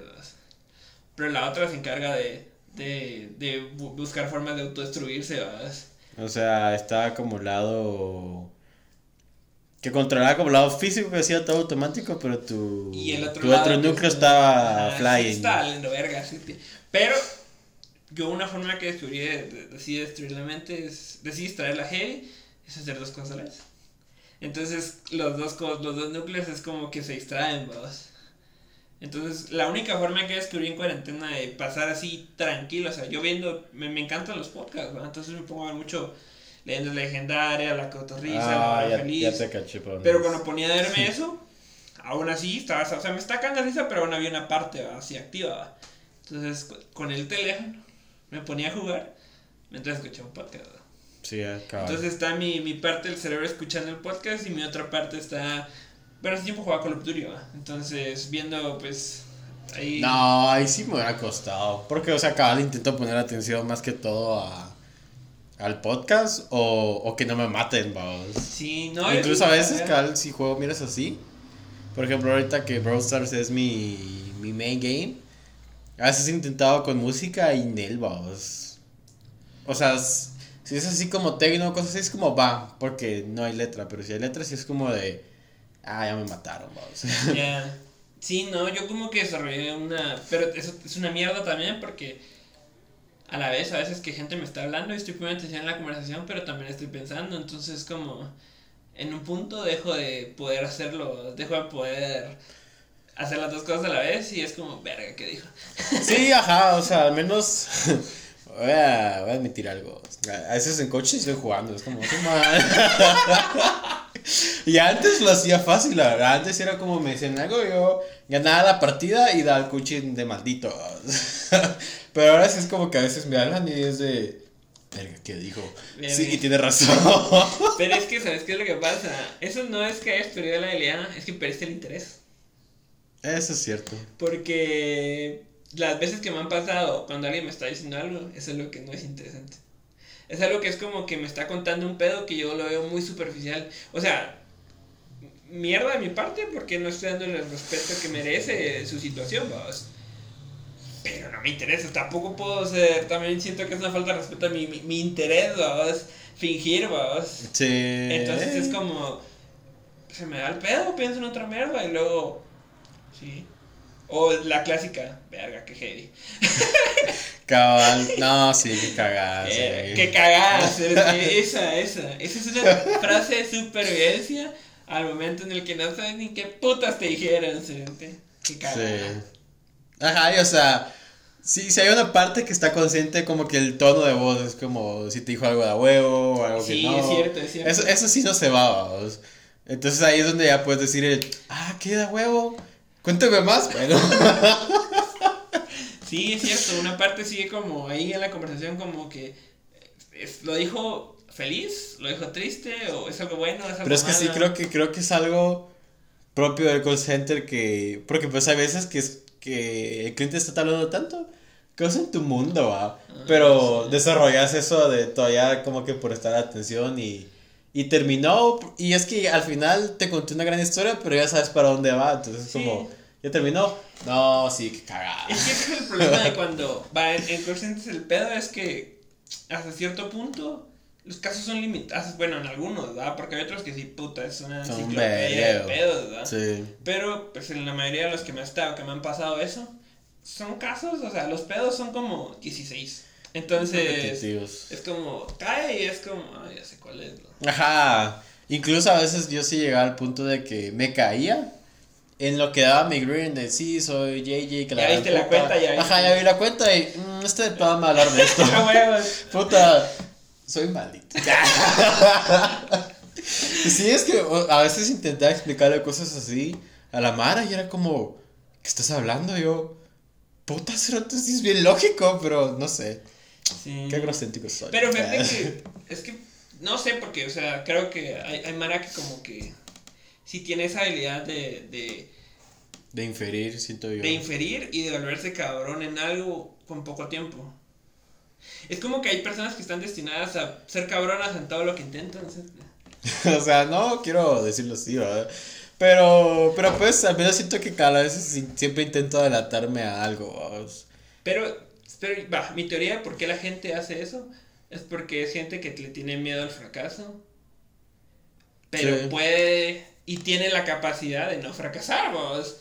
pero la otra se encarga de, de, de buscar formas de autodestruirse. O sea, está como lado que controlaba como lado físico que hacía todo automático, pero tu, y el otro, tu otro núcleo estaba flying. Sí, verga, Pero yo una forma que descubrí de, así destruir la mente es, decir, extraer la G, es hacer dos cosas a la vez. Entonces, los dos, los dos núcleos es como que se extraen, vamos. Entonces, la única forma que descubrí en cuarentena de pasar así tranquilo, o sea, yo viendo, me, me encantan los podcasts, ¿verdad? Entonces me pongo a ver mucho Leyendas Legendarias, La Cotorrisa, ah, La ya, Feliz. Ya te caché, pero cuando ponía a verme eso, aún así estaba, o sea, me está cagando risa, pero aún había una parte así activa, Entonces, con el teléfono, me ponía a jugar mientras escuchaba un podcast. Sí, Entonces está mi, mi parte del cerebro escuchando el podcast y mi otra parte está... Bueno, ese tiempo jugaba con of Duty, Entonces, viendo, pues, ahí... No, ahí sí me hubiera costado. Porque, o sea, cada intento poner atención más que todo a, al podcast o, o que no me maten, vamos. Sí, no. Incluso a veces, cada si juego, miras así. Por ejemplo, ahorita que Brawl Stars es mi, mi main game a veces he intentado con música y Nel, vamos. O sea, si es así como tecno, cosas así, es como va, porque no hay letra. Pero si hay letra, sí es como de. Ah, ya me mataron, vamos. Yeah. <laughs> Sí, no, yo como que desarrollé una... Pero eso es una mierda también porque a la vez a veces que gente me está hablando y estoy poniendo atención en la conversación, pero también estoy pensando, entonces como en un punto dejo de poder hacerlo, dejo de poder hacer las dos cosas a la vez y es como, verga, ¿qué dijo? Sí, ajá, o sea, al menos <laughs> voy a, voy a admitir algo. A veces en coche estoy jugando, es como, mal. <laughs> y antes lo hacía fácil, la verdad. Antes era como me decían algo, yo ganaba la partida y daba el coaching de maldito. <laughs> Pero ahora sí es como que a veces me hablan y es de. Verga, ¿qué dijo? Bien, sí, bien. y tiene razón. <laughs> Pero es que, ¿sabes qué es lo que pasa? Eso no es que hayas perdido la habilidad, es que perdiste el interés. Eso es cierto. Porque las veces que me han pasado cuando alguien me está diciendo algo, eso es lo que no es interesante. Es algo que es como que me está contando un pedo que yo lo veo muy superficial. O sea, mierda de mi parte porque no estoy dándole el respeto que merece su situación, vamos. Pero no me interesa, tampoco puedo ser, también siento que es una falta de respeto a mi, mi, mi interés, vamos. Fingir, vamos. Sí. Entonces es como. Se me da el pedo, pienso en otra mierda y luego. Sí. O la clásica, verga, que heavy. <laughs> Cabal. No, sí, qué cagada. Eh, sí. que cagadas. eh, esa, esa. Esa es una <laughs> frase de supervivencia al momento en el que no sabes ni qué putas te dijeron. ¿sí? Qué cagada. Sí. Ajá, y o sea, sí, si hay una parte que está consciente como que el tono de voz es como si te dijo algo de a huevo o algo Sí, que no. es cierto, es cierto. Eso, eso sí no se va, vamos. Entonces ahí es donde ya puedes decir el, ah, ¿qué de huevo? Cuéntame más, bueno. Sí, es cierto. Una parte sigue como ahí en la conversación, como que. es- ¿Lo dijo feliz? ¿Lo dijo triste? ¿O es algo bueno? ¿Es algo Pero es que sí, creo que, creo que es algo propio del call center que, porque pues hay veces que, es, que el cliente está hablando tanto que es en tu mundo, va. Pero Ah, sí. desarrollas eso de todavía como que por estar atención y, y terminó. Y es que al final te conté una gran historia, pero ya sabes para dónde va. Entonces es Sí. como, ¿ya terminó? No, sí, qué cagada. Es que ese es el problema de <laughs> cuando va en, en centers el pedo es que hasta cierto punto los casos son limitados, bueno, en algunos, ¿verdad? Porque hay otros que sí, puta, es una Son enciclopedia de pedos, ¿verdad? Sí. Pero, pues en la mayoría de los que me ha estado, que me han pasado eso, son casos, o sea, los pedos son como 16. Entonces, es como, cae y es como, ay, ya sé cuál es, ¿no? Ajá. Incluso a veces yo sí llegaba al punto de que me caía en lo que daba mi green de sí, soy JJ. Que Ya gran viste la puta". cuenta, ya Ajá, viste. ya vi la cuenta y mm, este va a hablar de esto. <laughs> Puta, soy maldito. <laughs> Sí, es que a veces intentaba explicarle cosas así a la Mara y era como, ¿qué estás hablando? Y yo, puta, sí es bien lógico, pero no sé. Sí. Qué egocéntrico soy. Pero fíjate <laughs> que, es que, no sé, porque, o sea, creo que hay, hay Mara que como que sí tiene esa habilidad de, de, De inferir, siento yo. de inferir y de volverse cabrón en algo con poco tiempo. Es como que hay personas que están destinadas a ser cabronas en todo lo que intentan. <laughs> o sea, no quiero decirlo así, ¿verdad? Pero, pero pues, al menos siento que cada vez siempre intento adelantarme a algo. ¿vamos? Pero, pero, va, mi teoría de por qué la gente hace eso es porque es gente que le tiene miedo al fracaso. Pero Sí. puede y tiene la capacidad de no fracasar, vos.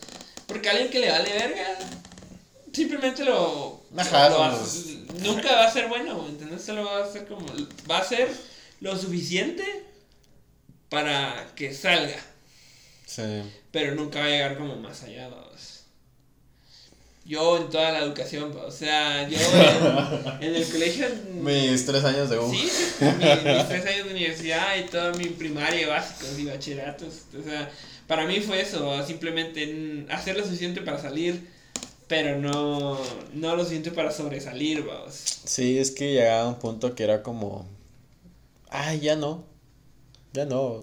Porque alguien que le vale verga, simplemente lo. Ajá, lo va- somos- nunca va a ser bueno, ¿entendés? Solo va a ser como. Va a ser lo suficiente para que salga, Sí. pero nunca va a llegar como más allá, vos. Yo en toda la educación, o sea, yo en, <laughs> en el colegio. Mis tres años de U. Sí, sí, mi- mis tres años de universidad y toda mi primaria, básicos y bachilleratos. O sea, para mí fue eso, simplemente hacer lo suficiente para salir, pero no, no lo suficiente para sobresalir, vamos. Sí, es que llegaba a un punto que era como, ay, ya no, ya no.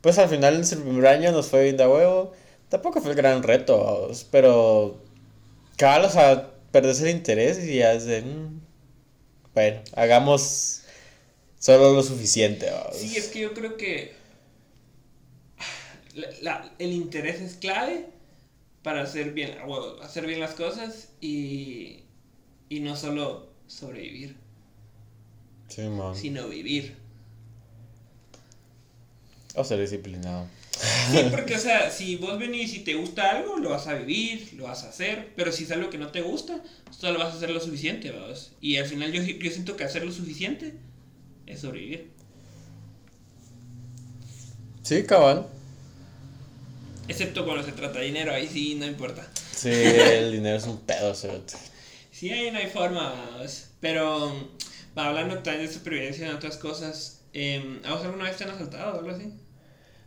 Pues al final en el primer año nos fue bien de huevo. Tampoco fue el gran reto, vamos, pero cabal, o sea, perderse el interés y ya es de, mm, bueno, hagamos solo lo suficiente, vamos. Sí, es que yo creo que la- la- el interés es clave para hacer bien, hacer bien las cosas y, y no solo sobrevivir, Sí, man. sino vivir. O ser disciplinado. Sí, porque, o sea, si vos venís y te gusta algo, lo vas a vivir, lo vas a hacer, pero si es algo que no te gusta, solo vas a hacer lo suficiente, ¿vamos? Y al final yo, yo siento que hacer lo suficiente es sobrevivir. Sí, cabal. Excepto cuando se trata de dinero, ahí sí no importa. Sí, el <laughs> dinero es un pedo, cerote. Sí, ahí no hay forma, ¿vamos? pero va, hablando también de supervivencia y otras cosas, eh, ¿a vos alguna vez te han asaltado o algo así?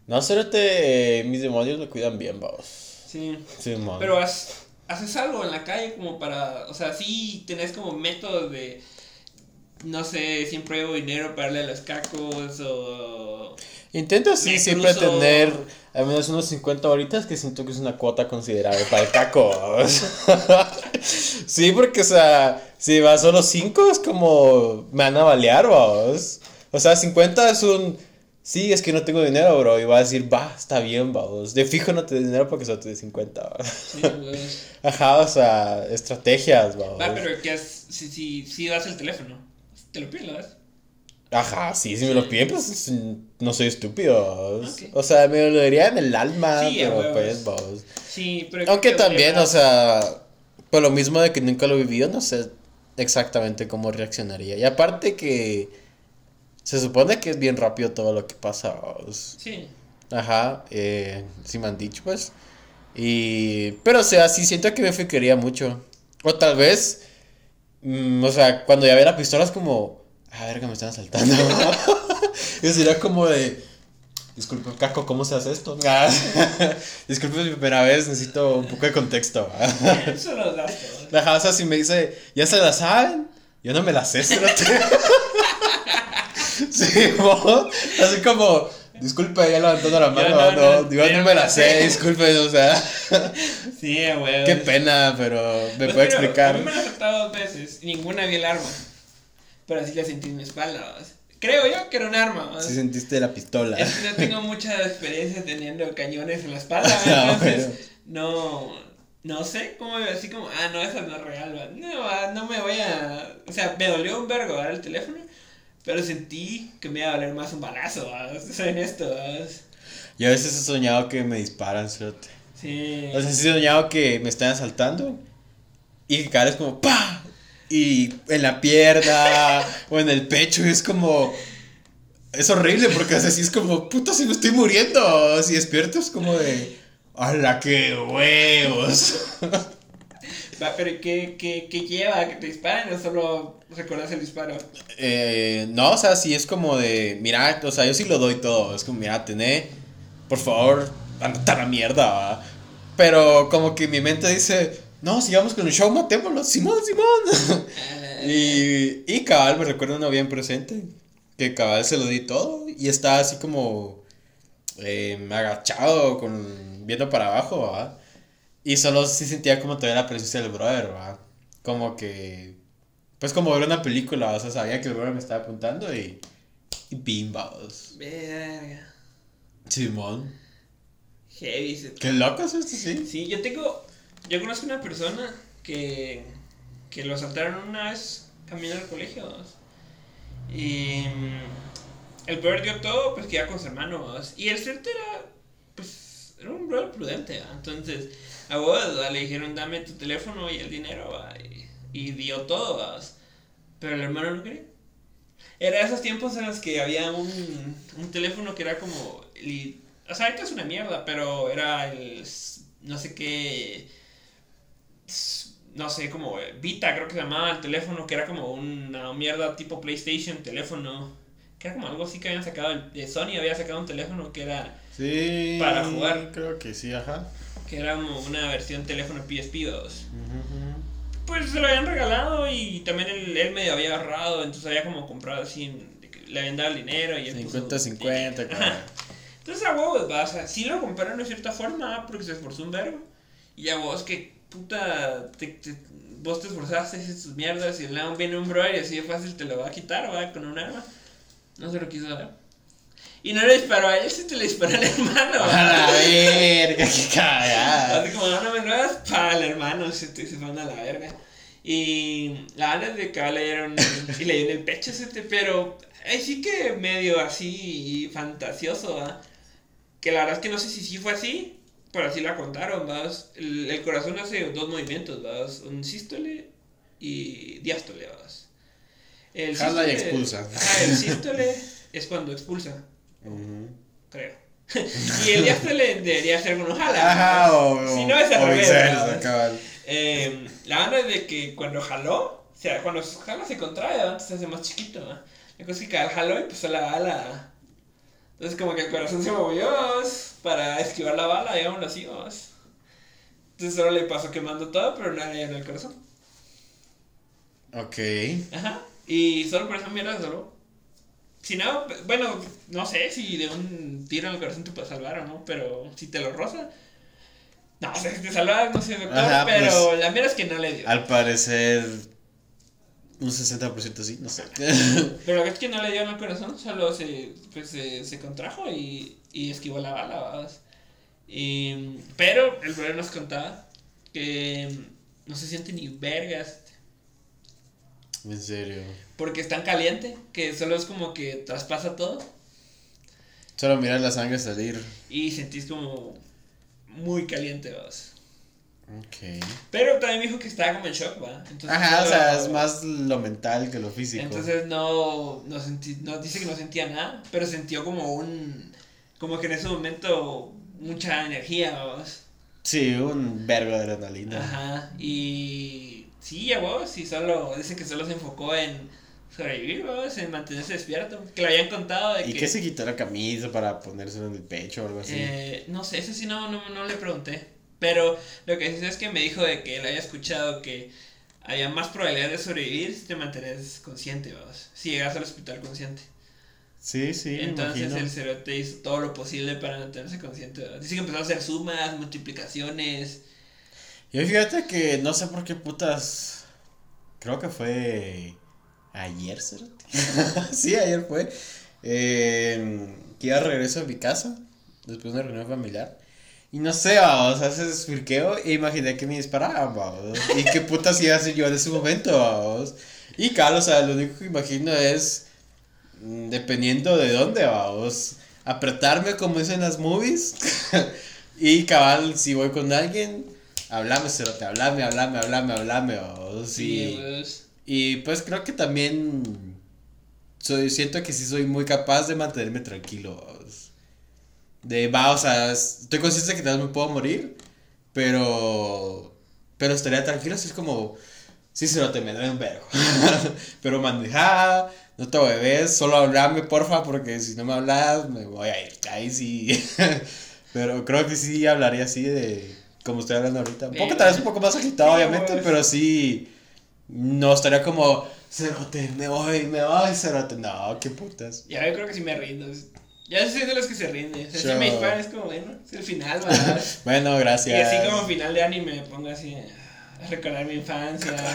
No, cerote, eh, mis demonios me cuidan bien, vamos. Sí. Sí, man. Pero has- haces algo en la calle como para, o sea, sí tenés como métodos de, no sé, siempre llevo dinero para darle a los cacos o... Intento sí siempre tener al menos unos 50 horitas que siento que es una cuota considerable para el caco. <laughs> sí, porque, o sea, si va solo 5 es como me van a balear, vamos. O sea, 50 es un... Sí, es que no tengo dinero, bro. Y va a decir, va, está bien, vamos. De fijo no te doy dinero porque solo te doy 50, vamos. Sí. <laughs> Ajá, o sea, estrategias, vamos. Va, pero que has, si, si, si das el teléfono, te lo pides, ¿lo das? Ajá, sí, si me lo piden, pues no soy estúpido. O sea, me lo diría en el alma, Sí, pero huevos. pues, vamos. Sí, pero... Aunque también, o sea, por lo mismo de que nunca lo he vivido, no sé exactamente cómo reaccionaría. Y aparte que se supone que es bien rápido todo lo que pasa. Sí, Ajá, eh, sí me han dicho, pues. Y, pero o sea, sí siento que me fijaría mucho. O tal vez, mm, o sea, cuando ya ve la pistola es como, a ver que me están asaltando. <laughs> y sería como de, disculpe, Caco, ¿cómo se hace esto? Ah, <laughs> disculpe, es mi primera vez, necesito un poco de contexto. eso lo das. Ajá, o sea, si me dice, ya se la saben, yo no me la sé. <laughs> <laughs> sí, mo, así como, disculpe, ya levantando la mano, no, no, no, yo yo no no me la sé, disculpe, o sea, <laughs> Sí, güey. qué pena, pero me Pues puede mira, A explicar. mí me han asaltado dos veces y ninguna vi el arma. Pero así la sentí en mi espalda. Creo yo que era un arma. ¿vas? Si sentiste la pistola. Es que no tengo <laughs> mucha experiencia teniendo cañones en la espalda. Ah, Entonces, bueno. no, no sé cómo así como, ah, no, esa no es real. ¿va? No, ¿va? no me voy a. O sea, me dolió un vergo dar el teléfono. Pero sentí que me iba a doler más un balazo. <laughs> Soy honesto. ¿va? Yo a veces he soñado que me disparan, cerote. Sí. O sea, sí he soñado que me están asaltando y que cada vez como ¡pa! Y en la pierna <laughs> o en el pecho y es como... Es horrible porque así es como, puta, si me estoy muriendo. Si despierto es como de... ¡Hala, qué huevos! <laughs> Pero ¿qué, qué, ¿qué lleva que te disparen o solo recuerdas el disparo? Eh, no, o sea, sí es como de, mira, o sea, yo sí lo doy todo. Es como, mira, tené, por favor, andate a la mierda, ¿va? Pero como que mi mente dice, no, sigamos con el show, matémoslo, Simón, Simón. <laughs> y, y cabal, me recuerdo uno bien presente, que cabal se lo di todo y estaba así como eh, agachado, con, viendo para abajo, ¿va? Y solo sí sentía como todavía la presencia del brother, ¿va? Como que pues como ver una película, o sea, sabía que el brother me estaba apuntando y. Y bimbos. Verga. Simón. Heavy. se- Qué loco es esto, sí. Sí, yo tengo. Yo conozco una persona que. que lo asaltaron una vez caminando al colegio. ¿vos? Y. mm, El brother dio todo, pues que iba con su hermano. ¿vos? Y el cierto era. Pues. Era un brother prudente. ¿va? Entonces, a vos le dijeron, dame tu teléfono y el dinero. ¿va? Y, y dio todo. Pero el hermano no quería. Era esos tiempos en los que había un, un teléfono que era como. li- O sea, ahorita es una mierda, pero era el. No sé qué. No sé, como Vita, creo que se llamaba el teléfono, que era como una mierda tipo PlayStation, teléfono. Que era como algo así que habían sacado. De Sony había sacado un teléfono que era. Sí. Para jugar. Creo que sí, ajá. Que era como una versión teléfono PSP 2. Ujú, Pues se lo habían regalado y también él, él medio había ahorrado, entonces había como comprado así, le habían dado el dinero y él puso- 50-50, Ajá. claro. Entonces a huevos, va, o sea, sí lo compraron de cierta forma ah, porque se esforzó un verbo. Y a vos que puta, te, te- vos te esforzaste, hiciste tus mierdas y el lado viene un brother y así de fácil te lo va a quitar, va, con un arma. No se lo quiso dar. Y no le disparó a él, sí te le disparó al hermano, A va. la verga, qué cagada. Así como, no me nuevas para el hermano, se te se van a la verga. Y la Ana de que le dieron y le dio en el pecho, pero ahí sí que medio así fantasioso, ¿va? que la verdad es que no sé si sí fue así, pero así la contaron, ¿vas? El, el corazón hace dos movimientos, ¿vas? Un sístole y diástole, ¿vas? El Jala y sístole- expulsa. Ajá, el sístole es cuando expulsa, Ujú. creo. <laughs> y el diástole debería ser cuando jala. Ajá, ¿vas? o, Si no es al revés. Eh, la banda es de que cuando jaló, o sea, cuando jala se contrae, entonces se hace más chiquito. ¿verdad? La cosa es que al jaló y a la bala. Entonces, como que el corazón se movió para esquivar la bala, digámoslo así. ¿vas? Entonces, solo le pasó quemando todo, pero nada en el corazón. Ok. Ajá. Y solo por esa mierda, solo. Si no, bueno, no sé si de un tiro en el corazón te puede salvar o no, pero si te lo roza. No, o sea, si te salvas, no sé, doctor, Ajá, pero pues, la mierda es que no le dio. Al parecer, un 60% sí, no sé. <laughs> Pero es que no le dio en el corazón, solo se, pues, se, se contrajo y, y esquivó la bala. Y, pero el brother nos contaba que no se siente ni vergas en serio. Porque es tan caliente que solo es como que traspasa todo Solo mirar la sangre salir. y sentís como muy caliente. ¿vamos? Ok. Pero también me dijo que estaba como en shock, ¿va? Entonces, Ajá, o sea, es más lo mental que lo físico. Entonces no, no, sentí, no dice que no sentía nada, pero sintió como un, como que en ese momento mucha energía, vamos. Sí, un vergo de adrenalina. Ajá, y sí, a vos, sí, solo, dice que solo se enfocó en sobrevivir, vamos, en mantenerse despierto, que le habían contado de ¿Y que... qué se quitó la camisa para ponérselo en el pecho o algo así? Eh, no sé, eso sí no, no, no le pregunté. Pero lo que sí es que me dijo de que él había escuchado que había más probabilidad de sobrevivir si te mantienes consciente, vamos. Si llegas al hospital consciente. sí, sí, me Entonces imagino. el cerote hizo todo lo posible para mantenerse consciente. ¿verdad? Dice que empezó a hacer sumas, multiplicaciones. Yo fíjate que no sé por qué putas. Creo que fue. Ayer, cerote. <laughs> sí, ayer fue. Eh, que iba a regreso a mi casa. Después de una reunión familiar. Y no sé, vamos, haces firqueo e imaginé que me disparaban, vamos. Y qué putas iba a hacer yo en ese momento, vamos. Y claro, o sea, lo único que imagino es. mm, Dependiendo de dónde, vamos. Apretarme como es en las movies. <laughs> y cabal, si voy con alguien, hablame, cerote, hablame, hablame, hablame, hablame, vamos. Y, pues, y pues creo que también soy, siento que sí soy muy capaz de mantenerme tranquilo. De, va, o sea, estoy consciente que tal vez me puedo morir, pero, pero estaría tranquilo, así es como, sí, se lo te me duele un vergo. <laughs> pero manejada, no te bebés, solo hablame, porfa, porque si no me hablas, me voy a ir. Ahí sí. <laughs> pero creo que sí hablaría así de, como estoy hablando ahorita. Un poco, tal vez un poco más agitado, obviamente, pues. pero sí. No estaría como, cerote, me voy, me voy, cerote. No, qué putas. ya yo creo que sí me rindo. Ya soy de los que se rinden. O sea, si Sure. me disparan es como, bueno, es el final, ¿verdad? <laughs> Bueno, y gracias. así como final de anime me pongo así a recordar mi infancia. <laughs>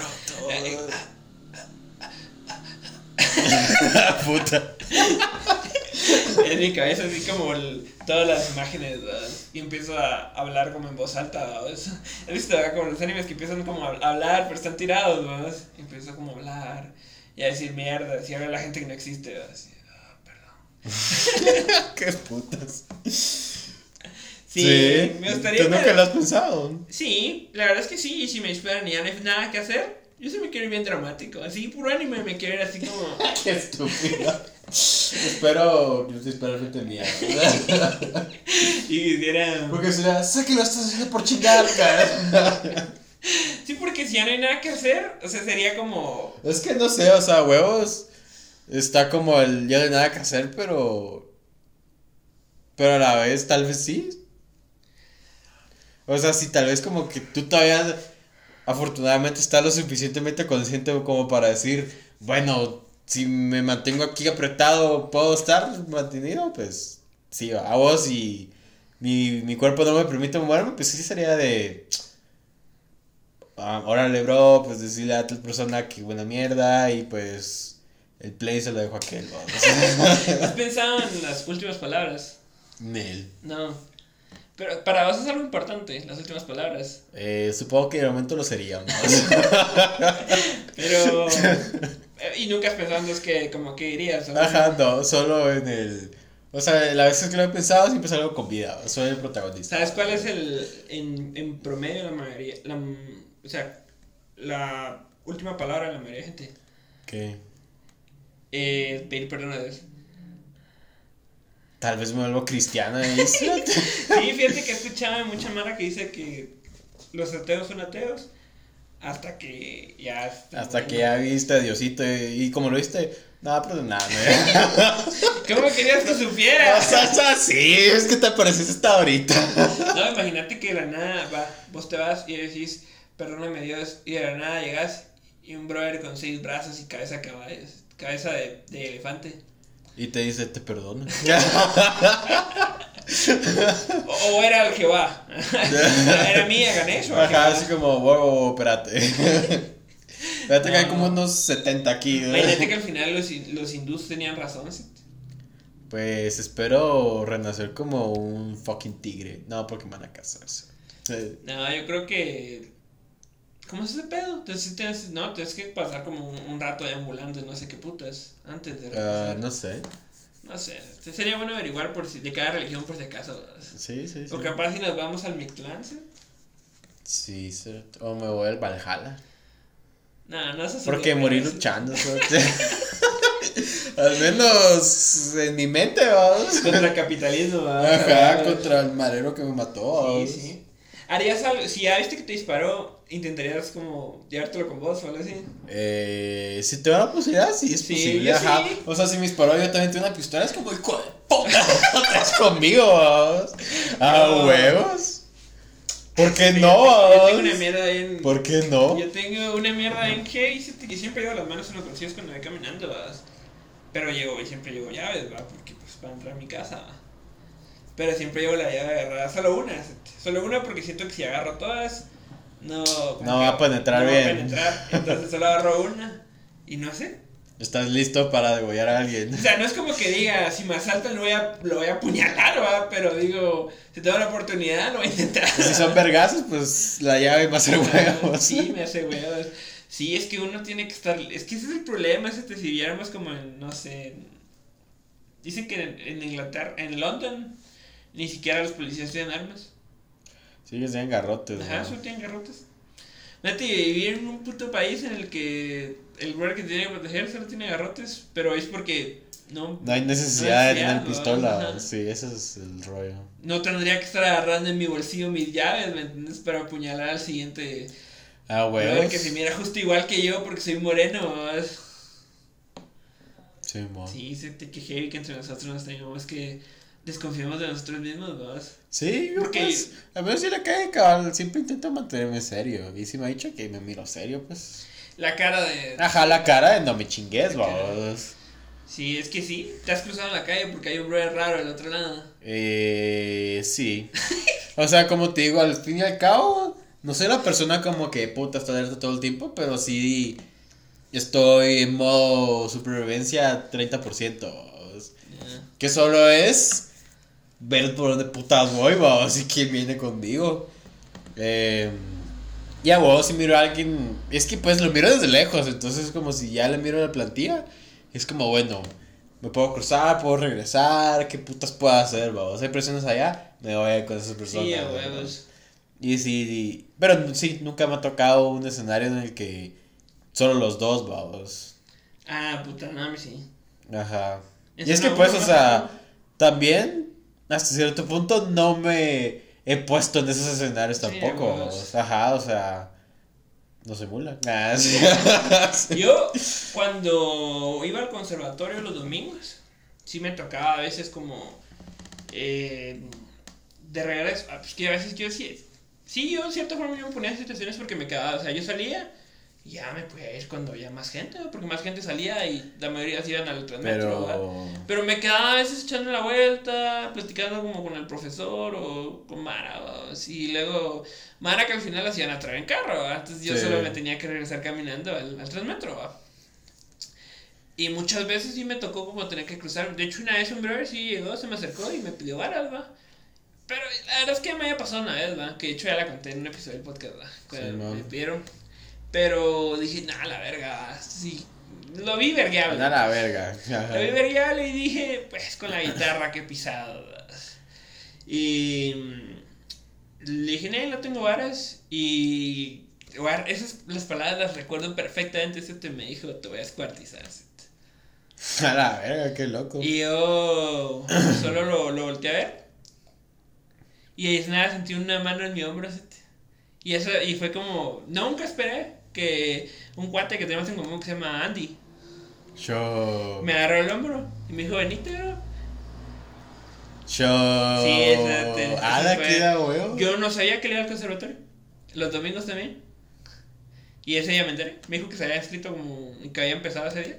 <laughs> Puta. <laughs> En mi cabeza así como el- todas las imágenes ¿verdad? y empiezo a hablar como en voz alta. ¿verdad? ¿Has visto como los animes que empiezan como a hablar pero están tirados? ¿verdad? Y empiezo como a hablar y a decir mierda y a ver a la gente que no existe. ¿verdad? Así, ah, perdón. <laughs> qué putas. Sí, me gustaría. ¿Tú nunca lo has pensado? Sí, la verdad es que sí, y si me esperan y ya no hay nada que hacer, yo sí me quiero ir bien dramático. Así, puro anime me quiero ir así como. <laughs> Qué estúpido. Espero, yo te espero frente mía. <laughs> y quisiera. Porque será, sé que lo estás haciendo por chingar, cara. Sí, porque si ya no hay nada que hacer, o sea, sería como. Es que no sé, o sea, huevos. Está como el ya no hay nada que hacer, pero. Pero a la vez, tal vez sí. O sea, si tal vez como que tú todavía. Afortunadamente estás lo suficientemente consciente como para decir, bueno, si me mantengo aquí apretado, ¿puedo estar mantenido? Pues sí, a vos y mi, mi cuerpo no me permite moverme, pues sí sería de. Ah, órale, bro, pues decirle a tal persona que buena mierda y pues el play se lo dejo a aquel, ¿no? <laughs> ¿Has pensado en las últimas palabras? Nel. No. Pero para vos es algo importante, las últimas palabras. Eh, supongo que de momento lo sería. <laughs> Pero. eh, y nunca has pensado en los que, como que dirías. Ajá, no, solo en el. O O sea, las veces que lo he pensado siempre salgo con vida. Soy el protagonista. ¿Sabes cuál es el, en, en promedio, la mayoría, la, o sea, la última palabra de la mayoría de gente? ¿Qué? Eh, pedir perdón a Dios. Tal vez me vuelvo cristiano y <laughs> Sí, fíjate que he escuchado mucha mara que dice que los ateos son ateos hasta que ya... Hasta que ya viste a Diosito y, y como lo viste, no, perdoname. <laughs> ¿Cómo querías que supiera? <laughs> O sea, o sea, sí, es que te pareces hasta ahorita. No, imagínate que de la nada, va, vos te vas y decís, perdóname Dios, y de la nada llegas y un brother con seis brazos y cabeza de cabeza de, de elefante. Y te dice, te perdono. <laughs> o, era el Jehová. <laughs> era mía, Ganesh. o Ajá, así como, wow, espérate. Espérate que hay como unos 70 aquí. ¿no? Imagínate que al <laughs> final los, los hindús tenían razón. ¿sí? Pues espero renacer como un fucking tigre. No, porque van a casarse. Sí. No, yo creo que. ¿Cómo es ese pedo? Entonces, tienes, no, tienes que pasar como un, un rato ahí ambulando, no sé qué putas, antes de Ah, regresar. no sé. No sé, sería bueno averiguar por si, de cada religión por si acaso. Sí, sí, sí. O capaz si nos vamos al Mictlán, ¿sí? Sí, cierto. O me voy al Valhalla. No, no eso Porque morí luchando. <laughs> suerte. <laughs> Al menos en mi mente, vamos. Contra el capitalismo, ¿verdad? Ajá, contra el marero que me mató. Sí, vamos. sí. Harías algo, si ya viste que te disparó, intentarías como llevártelo con vos o algo así. Eh, si te da la posibilidad, sí es Sí, posible. yo Ajá. sí. O sea, si me disparó yo también tengo una pistola, es como, hijo de puta, <laughs> conmigo, vamos. A No. huevos. ¿Por qué no? tengo- Yo tengo una mierda ahí en. ¿Por qué no? Yo tengo una mierda en que hice que siempre llevo las manos en los bolsillos cuando voy caminando, ¿verdad? Pero llevo, y siempre llevo llaves, ¿va? Porque pues para entrar a mi casa, ¿va? Pero siempre llevo la llave agarrada, solo una, solo una porque siento que si agarro todas, no... No va a penetrar no bien. Va a penetrar, entonces solo agarro una y no sé. ¿Estás listo para degollar a alguien? O sea, no es como que diga, si me asaltan lo voy a, lo voy a apuñalar, ¿va? Pero digo, si tengo la oportunidad lo voy a intentar. Si son vergazos, pues la llave va a ser huevos. Sí, me hace huevos. Sí, es que uno tiene que estar. Es que ese es el problema. Es que si viéramos como en, no sé. en- Dicen que en, en Inglaterra, en London, ni siquiera los policías tienen armas. Sí, que sean garrotes, Ajá, ¿no? solo tienen garrotes. Vete, vivir en un puto país en el que el brother que tiene que proteger solo tiene garrotes, pero es porque no, No hay necesidad de tener ¿no? pistola. Ajá. Sí, ese es el rollo. no tendría que estar agarrando en mi bolsillo mis llaves, ¿me entiendes? Para apuñalar al siguiente. Ah, huevos. que se mira justo igual que yo porque soy moreno. Sí, mo. Sí, se te que heavy que entre nosotros nos tengamos que desconfiamos de nosotros mismos, ¿no? Sí, yo Porque- pues, a ver si le cae cabal, siempre intento mantenerme serio. Y si me ha dicho que me miro serio, pues. La cara de... Ajá, la cara de no me chingues, La vamos. Sí, es que sí, te has cruzado en la calle porque hay un brother raro del otro lado. Eh, sí. O sea, como te digo, al fin y al cabo, no soy la persona como que puta está alerta todo el tiempo, pero sí estoy en modo supervivencia 30%. vamos. Que solo es ver por dónde putas voy, vamos, y quién viene conmigo. Eh, ya, vos, si miro a alguien, es que pues lo miro desde lejos, entonces es como si ya le miro la plantilla, es como, bueno, me puedo cruzar, puedo regresar, qué putas puedo hacer, vamos, hay personas allá, me voy con esas personas. Sí, a huevos. Y sí, y- pero sí, nunca me ha tocado un escenario en el que solo los dos, vamos. Ah, puta, no, a sí. Ajá. Es Y es que pues, o sea, también, hasta cierto punto, no me he puesto en esos escenarios Sí, tampoco. Ajá, o sea, no se mula. <laughs> Ah, sí. <laughs> Yo, cuando iba al conservatorio los domingos, sí me tocaba a veces como eh, de regreso. Ah, Pues que a veces yo sí, sí, yo en cierta forma yo me ponía en situaciones porque me quedaba, o sea, yo salía y ya me podía ir cuando había más gente, porque más gente salía y la mayoría se iban al transmetro, ¿verdad? Pero. Pero me quedaba a veces echando la vuelta, platicando como con el profesor o con Mara, y luego Mara que al final la hacían a traer en carro, ¿va? entonces yo Sí. solo me tenía que regresar caminando al, al transmetro, ¿va? Y muchas veces sí me tocó como tener que cruzar, de hecho una vez un brother sí llegó, se me acercó y me pidió varas, ¿va? Pero la verdad es que me había pasado una vez, ¿va? Que de hecho ya la conté en un episodio del podcast, ¿va? Cuando Sí, me pidieron. Pero dije, nah, la verga, sí. lo vi vergueable. A la verga. Lo vi vergueable y dije, pues con la guitarra que he pisado. Y mm, le dije, no, no tengo varas. Y esas las palabras las recuerdo perfectamente. Ese te me dijo, te voy a descuartizar. A la verga, qué loco. Y yo <coughs> solo lo, lo volteé a ver. Y de nada sentí una mano en mi hombro. Y eso y fue como, nunca esperé que un cuate que tenemos en común que se llama Andy Yo. me agarró el hombro y me dijo, bro. Yo. Sí, esa- te- Ah, esa la fue- que da huevo. Yo no sabía que le iba al conservatorio. Los domingos también. Y ese día me enteré. Me dijo que se había escrito como. que había empezado ese día.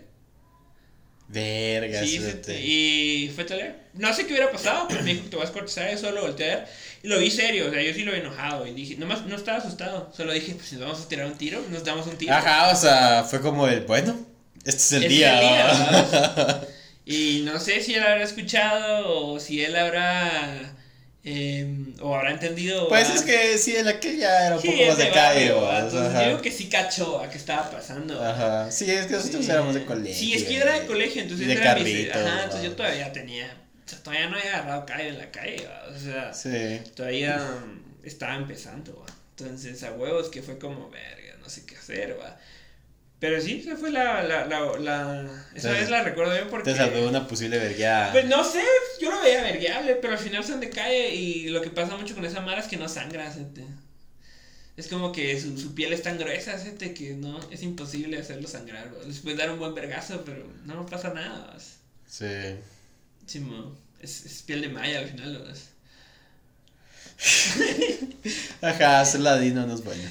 Verga, Sí, y fue tal No sé qué hubiera pasado, pero me dijo que te vas a cortar eso, lo volteé a ver. Y lo vi serio, o sea, yo sí lo vi enojado. Y dije, nomás no estaba asustado. Solo dije, pues si nos vamos a tirar un tiro, nos damos un tiro. Ajá, o sea, fue como el, bueno, este es el Este día. es el día. <laughs> Y no sé si él habrá escuchado o si él habrá. Em, o habrá entendido. Pues es que sí, en aquel ya era un Sí, poco más de calle. Entonces digo que sí cachó a qué estaba pasando. Ajá. Sí, es que nosotros Sí. éramos de colegio. Sí, es que yo era de colegio, entonces Y de yo era mis- Ajá, entonces yo todavía tenía. o sea, todavía no había agarrado calle en la calle, o sea, Sí. todavía mm, estaba empezando. Entonces a huevos que fue como, verga, no sé qué hacer, ¿va? Pero sí, esa fue la, la, la, la- esa vez la recuerdo bien porque... Te salvó una posible vergueada. Pues no sé, yo lo veía vergueable, pero al final son de calle y lo que pasa mucho con esa mara es que no sangra, gente. Es como que su, su piel es tan gruesa, gente, que no, es imposible hacerlo sangrar. Les puedes dar un buen vergazo, pero no pasa nada, ¿va? Sí. Sí, mo, es, es piel de malla al final, ¿va? <laughs> Ajá, ser ladino no es bueno.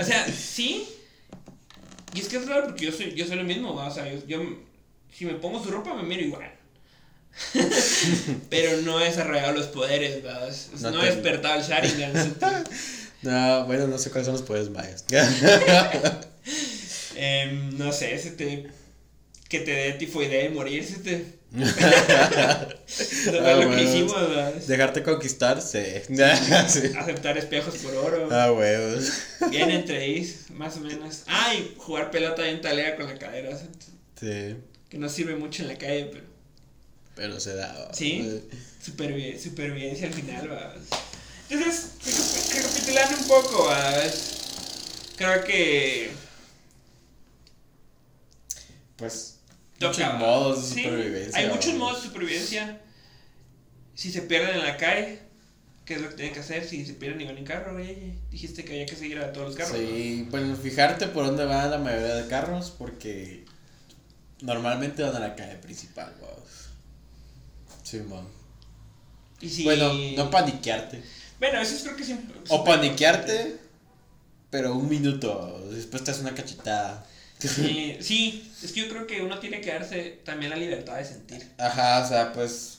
O sea, sí. Y es que es raro porque yo soy, yo soy lo mismo, ¿va? o sea, yo, yo- si me pongo su ropa me miro igual. <laughs> Pero no he desarrollado los poderes, ¿va? O sea, No no, te- he despertado el Sharingan. <laughs> no, bueno, no sé cuáles son los poderes mayas. <laughs> Em, no sé, se te, que te dé tifoidea y morir, se te... No <laughs> Ah, lo que hicimos, ¿va? Dejarte conquistar, sí. <laughs> sí. Aceptar espejos por oro. Ah, huevos. Bien entre más o menos. Ah, y jugar pelota bien talea con la cadera, ¿sí? Sí. que no sirve mucho en la calle, pero... Pero se da. Sí. Supervi- supervivencia al final, va. Entonces, recapi- recapitulando un poco, creo que Pues. Muchos modos de Sí, supervivencia. Hay muchos modos de supervivencia. Si se pierden en la calle, ¿qué es lo que tienen que hacer? Si se pierden y van en carro, oye, dijiste que había que seguir a todos los carros. Sí, bueno, fijarte por dónde van la mayoría de carros, porque normalmente van a la calle principal. Sí, man. Y si... Bueno, no paniquearte. Bueno, eso es creo que imp- O paniquearte, pero un minuto, después te das una cachetada. Sí, sí, es que yo creo que uno tiene que darse también la libertad de sentir. Ajá, o sea, pues.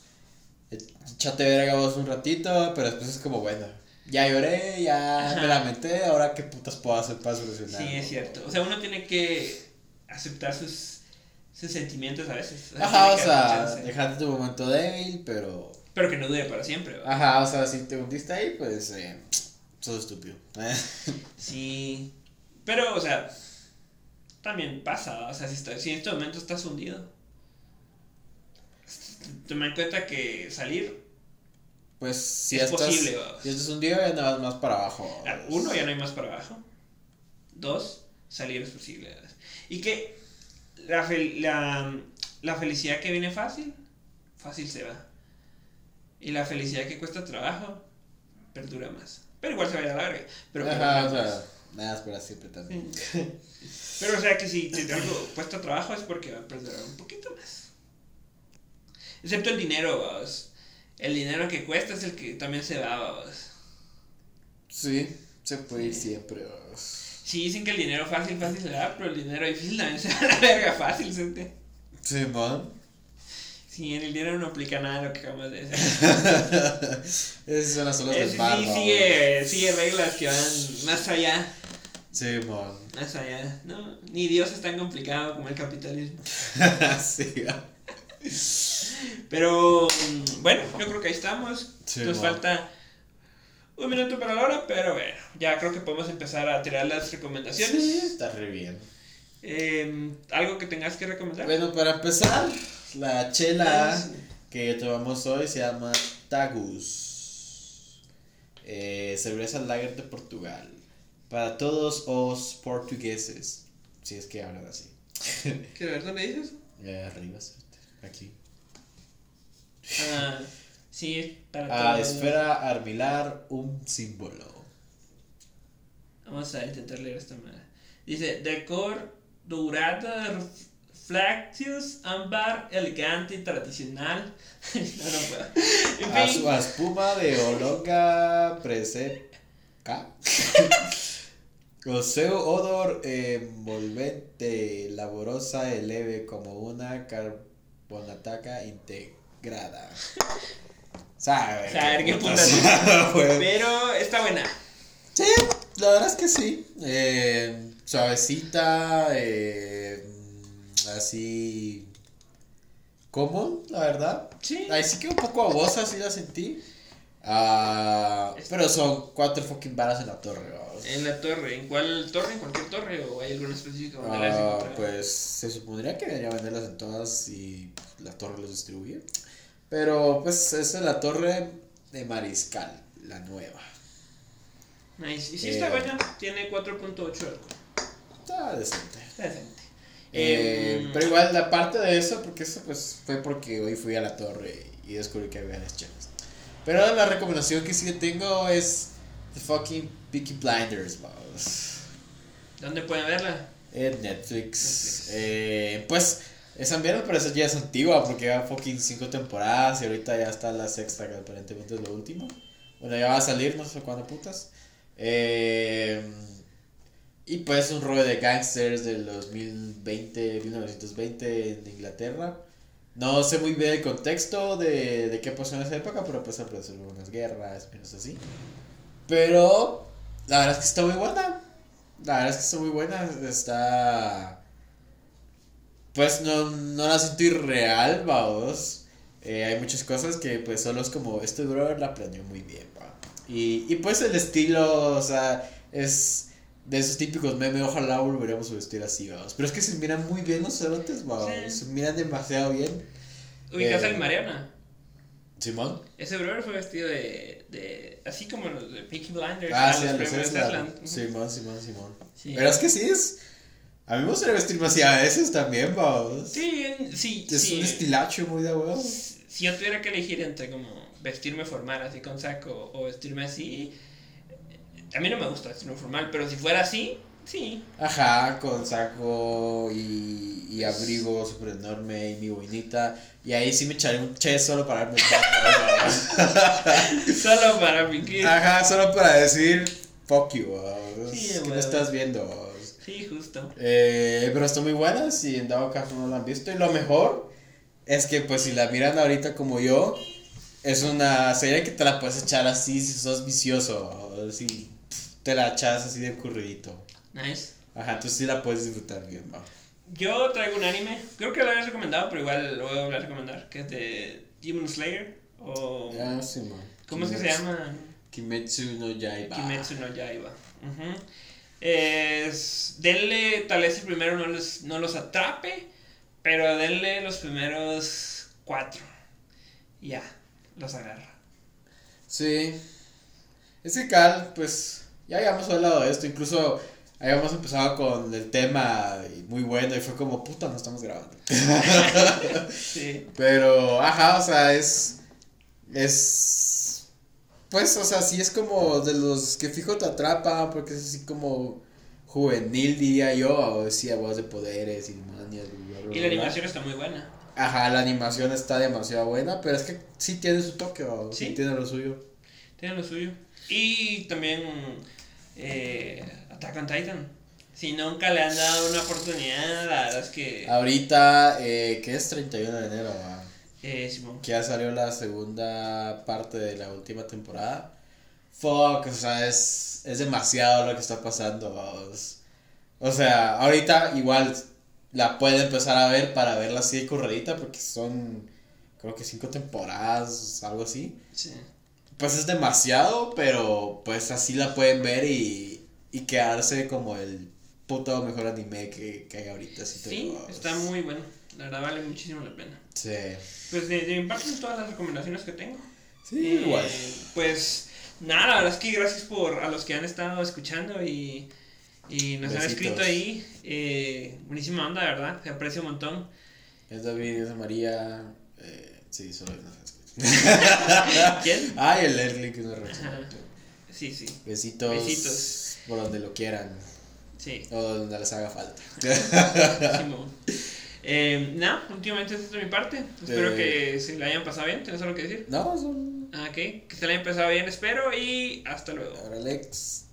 Échate verga vos un ratito, pero después es como, bueno, ya lloré, ya Ajá. me lamenté, ahora qué putas puedo hacer para solucionar. Sí, es cierto. O sea, uno tiene que aceptar sus, sus sentimientos a veces. <laughs> Ajá, o sea, dejarte tu momento débil, pero. Pero que no dure para siempre. ¿va? Ajá, o sea, si te hundiste ahí, pues. Eh, sos estúpido. <laughs> Sí. Pero, o sea, también pasa. O sea, si, está- si en este momento estás hundido, toma en cuenta que salir, Pues si Es estás. posible. Si estás hundido, ya nada más para abajo. ah, uno, ya no hay más para abajo. Dos, salir es posible. ¿verdad? Y que la, fel- la, la felicidad que viene fácil, fácil se va. Y la felicidad que cuesta trabajo, perdura más. Pero igual se va a la verga. Pero Ajá, o sea. Nada es para siempre también. Pero o sea que si te algo cuesta trabajo es porque va a perdurar un poquito más. Excepto el dinero, vamos. El dinero que cuesta es el que también se va, vamos. Sí, se puede ir siempre. vamos. Sí, dicen que el dinero fácil, fácil se va, pero el dinero difícil también se <laughs> va a la verga fácil, gente. Sí, man. Sí, en el dinero no aplica nada de lo que acabamos de decir. <laughs> Esas son las olas del sí, mar, sí, sigue, sigue reglas que van más allá, Sí, man. más allá. No, ni Dios es tan complicado como el capitalismo. <laughs> sí, Pero mm, bueno, yo creo que ahí estamos. Sí, Nos falta un minuto para la hora, pero bueno, ya creo que podemos empezar a tirar las recomendaciones. Sí, está re bien. Eh, ¿Algo que tengas que recomendar? Bueno, para empezar, la chela que tomamos hoy se llama Tagus. Eh, cerveza lager de Portugal. Para todos los portugueses. Si es que hablan así. ¿Qué ver dónde dices? Eh, arriba, aquí. Ah, sí, para Ah, todos. esfera armilar, un símbolo. Vamos a intentar leer esta manera. Dice, decor dorada, reflexos, ámbar, elegante y tradicional. <laughs> no, no puedo. En A su espuma de olonga preseca. <laughs> O seu odor envolvente, laborosa y leve como una carbonataca integrada. <laughs> ¿Sabe? Saber qué putas. Pues, <laughs> pero está buena. Sí, la verdad es que sí. Eh, suavecita, eh, así. común, la verdad. Sí. Ahí sí que un poco babosa, sí la sentí. Ah, pero son cuatro fucking varas en la torre, vamos. En la torre. ¿En cuál torre? ¿En cualquier torre? ¿O hay alguna específica donde las Ah, pues se supondría que debería venderlas en todas y la torre los distribuye. Pero pues esa es la torre de Mariscal, la nueva. Nice. Y sí Eh, está buena. Tiene 4.8 alcohol. Está decente. Decente. Eh, Em, pero igual, aparte de eso, porque eso pues fue porque hoy fui a la torre y descubrí que había las chelas. Pero la recomendación que sí tengo es The fucking Peaky Blinders, vamos. ¿Dónde pueden verla? En Netflix. Netflix. Eh, pues esa mierda parece ya es antigua porque ya fucking cinco temporadas y ahorita ya está la sexta que aparentemente es lo último. Bueno, ya va a salir, no sé cuándo putas. Eh, y pues un rollo de gangsters del 2020, 1920 en Inglaterra. No sé muy bien el contexto de, de qué pasó en esa época, pero pues aparece unas guerras, menos así. Pero la verdad es que está muy buena. La verdad es que está muy buena. Está. Pues no, no la siento irreal, vamos. Eh, hay muchas cosas que pues solo es como, este brother la planeó muy bien, va. Y, y pues el estilo, o sea, es de esos típicos memes, ojalá volveremos a vestir así, vamos. Pero es que se miran muy bien los cerotes, vamos. Sí. Se miran demasiado bien. ¿Ubicas Eh, al Mariana? Simón. Ese brother fue vestido de, de. Así como los de Peaky Blinders. Ah, sí, los premios. Ujú. Simón, Simón, Simón. Sí. Pero es que sí es. A mí me gustaría vestirme así a veces también, vamos. Sí, sí, Es sí. un estilacho muy de huevo. Si yo tuviera que elegir entre como vestirme formal así con saco o vestirme así, a mí no me gusta vestirme formal, pero si fuera así, sí. Ajá, con saco y, y abrigo súper enorme y mi boinita. Y ahí sí me echaré un che solo para darme. <laughs> Solo para fingir. Ajá, solo para decir fuck you, vamos. Sí, que me estás viendo, vamos. Sí, justo. Eh, pero están muy buenas y en dado caso no la han visto. Y lo mejor es que pues si la miran ahorita como yo, es una serie que te la puedes echar así si sos vicioso. O si te la echas así de corridito. Nice. Ajá, entonces sí la puedes disfrutar bien, va. Yo traigo un anime, creo que lo habías recomendado, pero igual lo voy a volver a recomendar, que es de Demon Slayer. O. Ah, sí, man. ¿Cómo es que se llama? Kimetsu no Yaiba. Kimetsu no Yaiba. Ujú. Es, denle, tal vez el primero no los, no los atrape, pero denle los primeros cuatro. Ya, los agarra. Sí. Es que Cal, pues, ya habíamos hablado de esto, incluso habíamos empezado con el tema y muy bueno y fue como, puta, no estamos grabando. <laughs> Sí. Pero, ajá, o sea, es. Es. Pues, o sea, sí es como de los que fijo te atrapan, porque es así como juvenil, diría yo, o decía voz de poderes y demonios. bla, Y la animación está muy buena. Ajá, la animación está demasiado buena, pero es que sí tiene su toque, o sí, Sí. tiene lo suyo. Tiene lo suyo. Y también eh, Attack on Titan. Si nunca le han dado una oportunidad, la verdad es que... Ahorita, eh, que es 31 de enero, va, Eh, Simón. que ya salió la segunda parte de la última temporada. Fuck, o sea, es, es demasiado lo que está pasando, vamos. O sea, ahorita igual la puede empezar a ver para verla así de corredita, porque son, creo que cinco temporadas, algo así. Sí. Pues es demasiado, pero pues así la pueden ver y, y quedarse como el puto mejor anime que, que hay ahorita. Si Sí, está muy bueno. La verdad vale muchísimo la pena. Sí. Pues de, de mi parte son todas las recomendaciones que tengo. Sí, Eh, igual. Pues nada, la verdad es que gracias por a los que han estado escuchando y, y nos han escrito ahí. Eh, buenísima onda, ¿verdad? Se aprecia un montón. Es David, es María. Eh, sí, solo una <laughs> vez. ¿Quién? Ay, <laughs> el Erling que no reacciona. Ajá. Sí, sí, Besitos. Besitos. Por donde lo quieran. sí. O donde les haga falta. Eh, nada, últimamente es esto de mi parte. Espero Eh. que se la hayan pasado bien. ¿Tienes algo que decir? no, son. Ah, Ok, que se la hayan pasado bien, espero. Y hasta luego. Ahora Alex.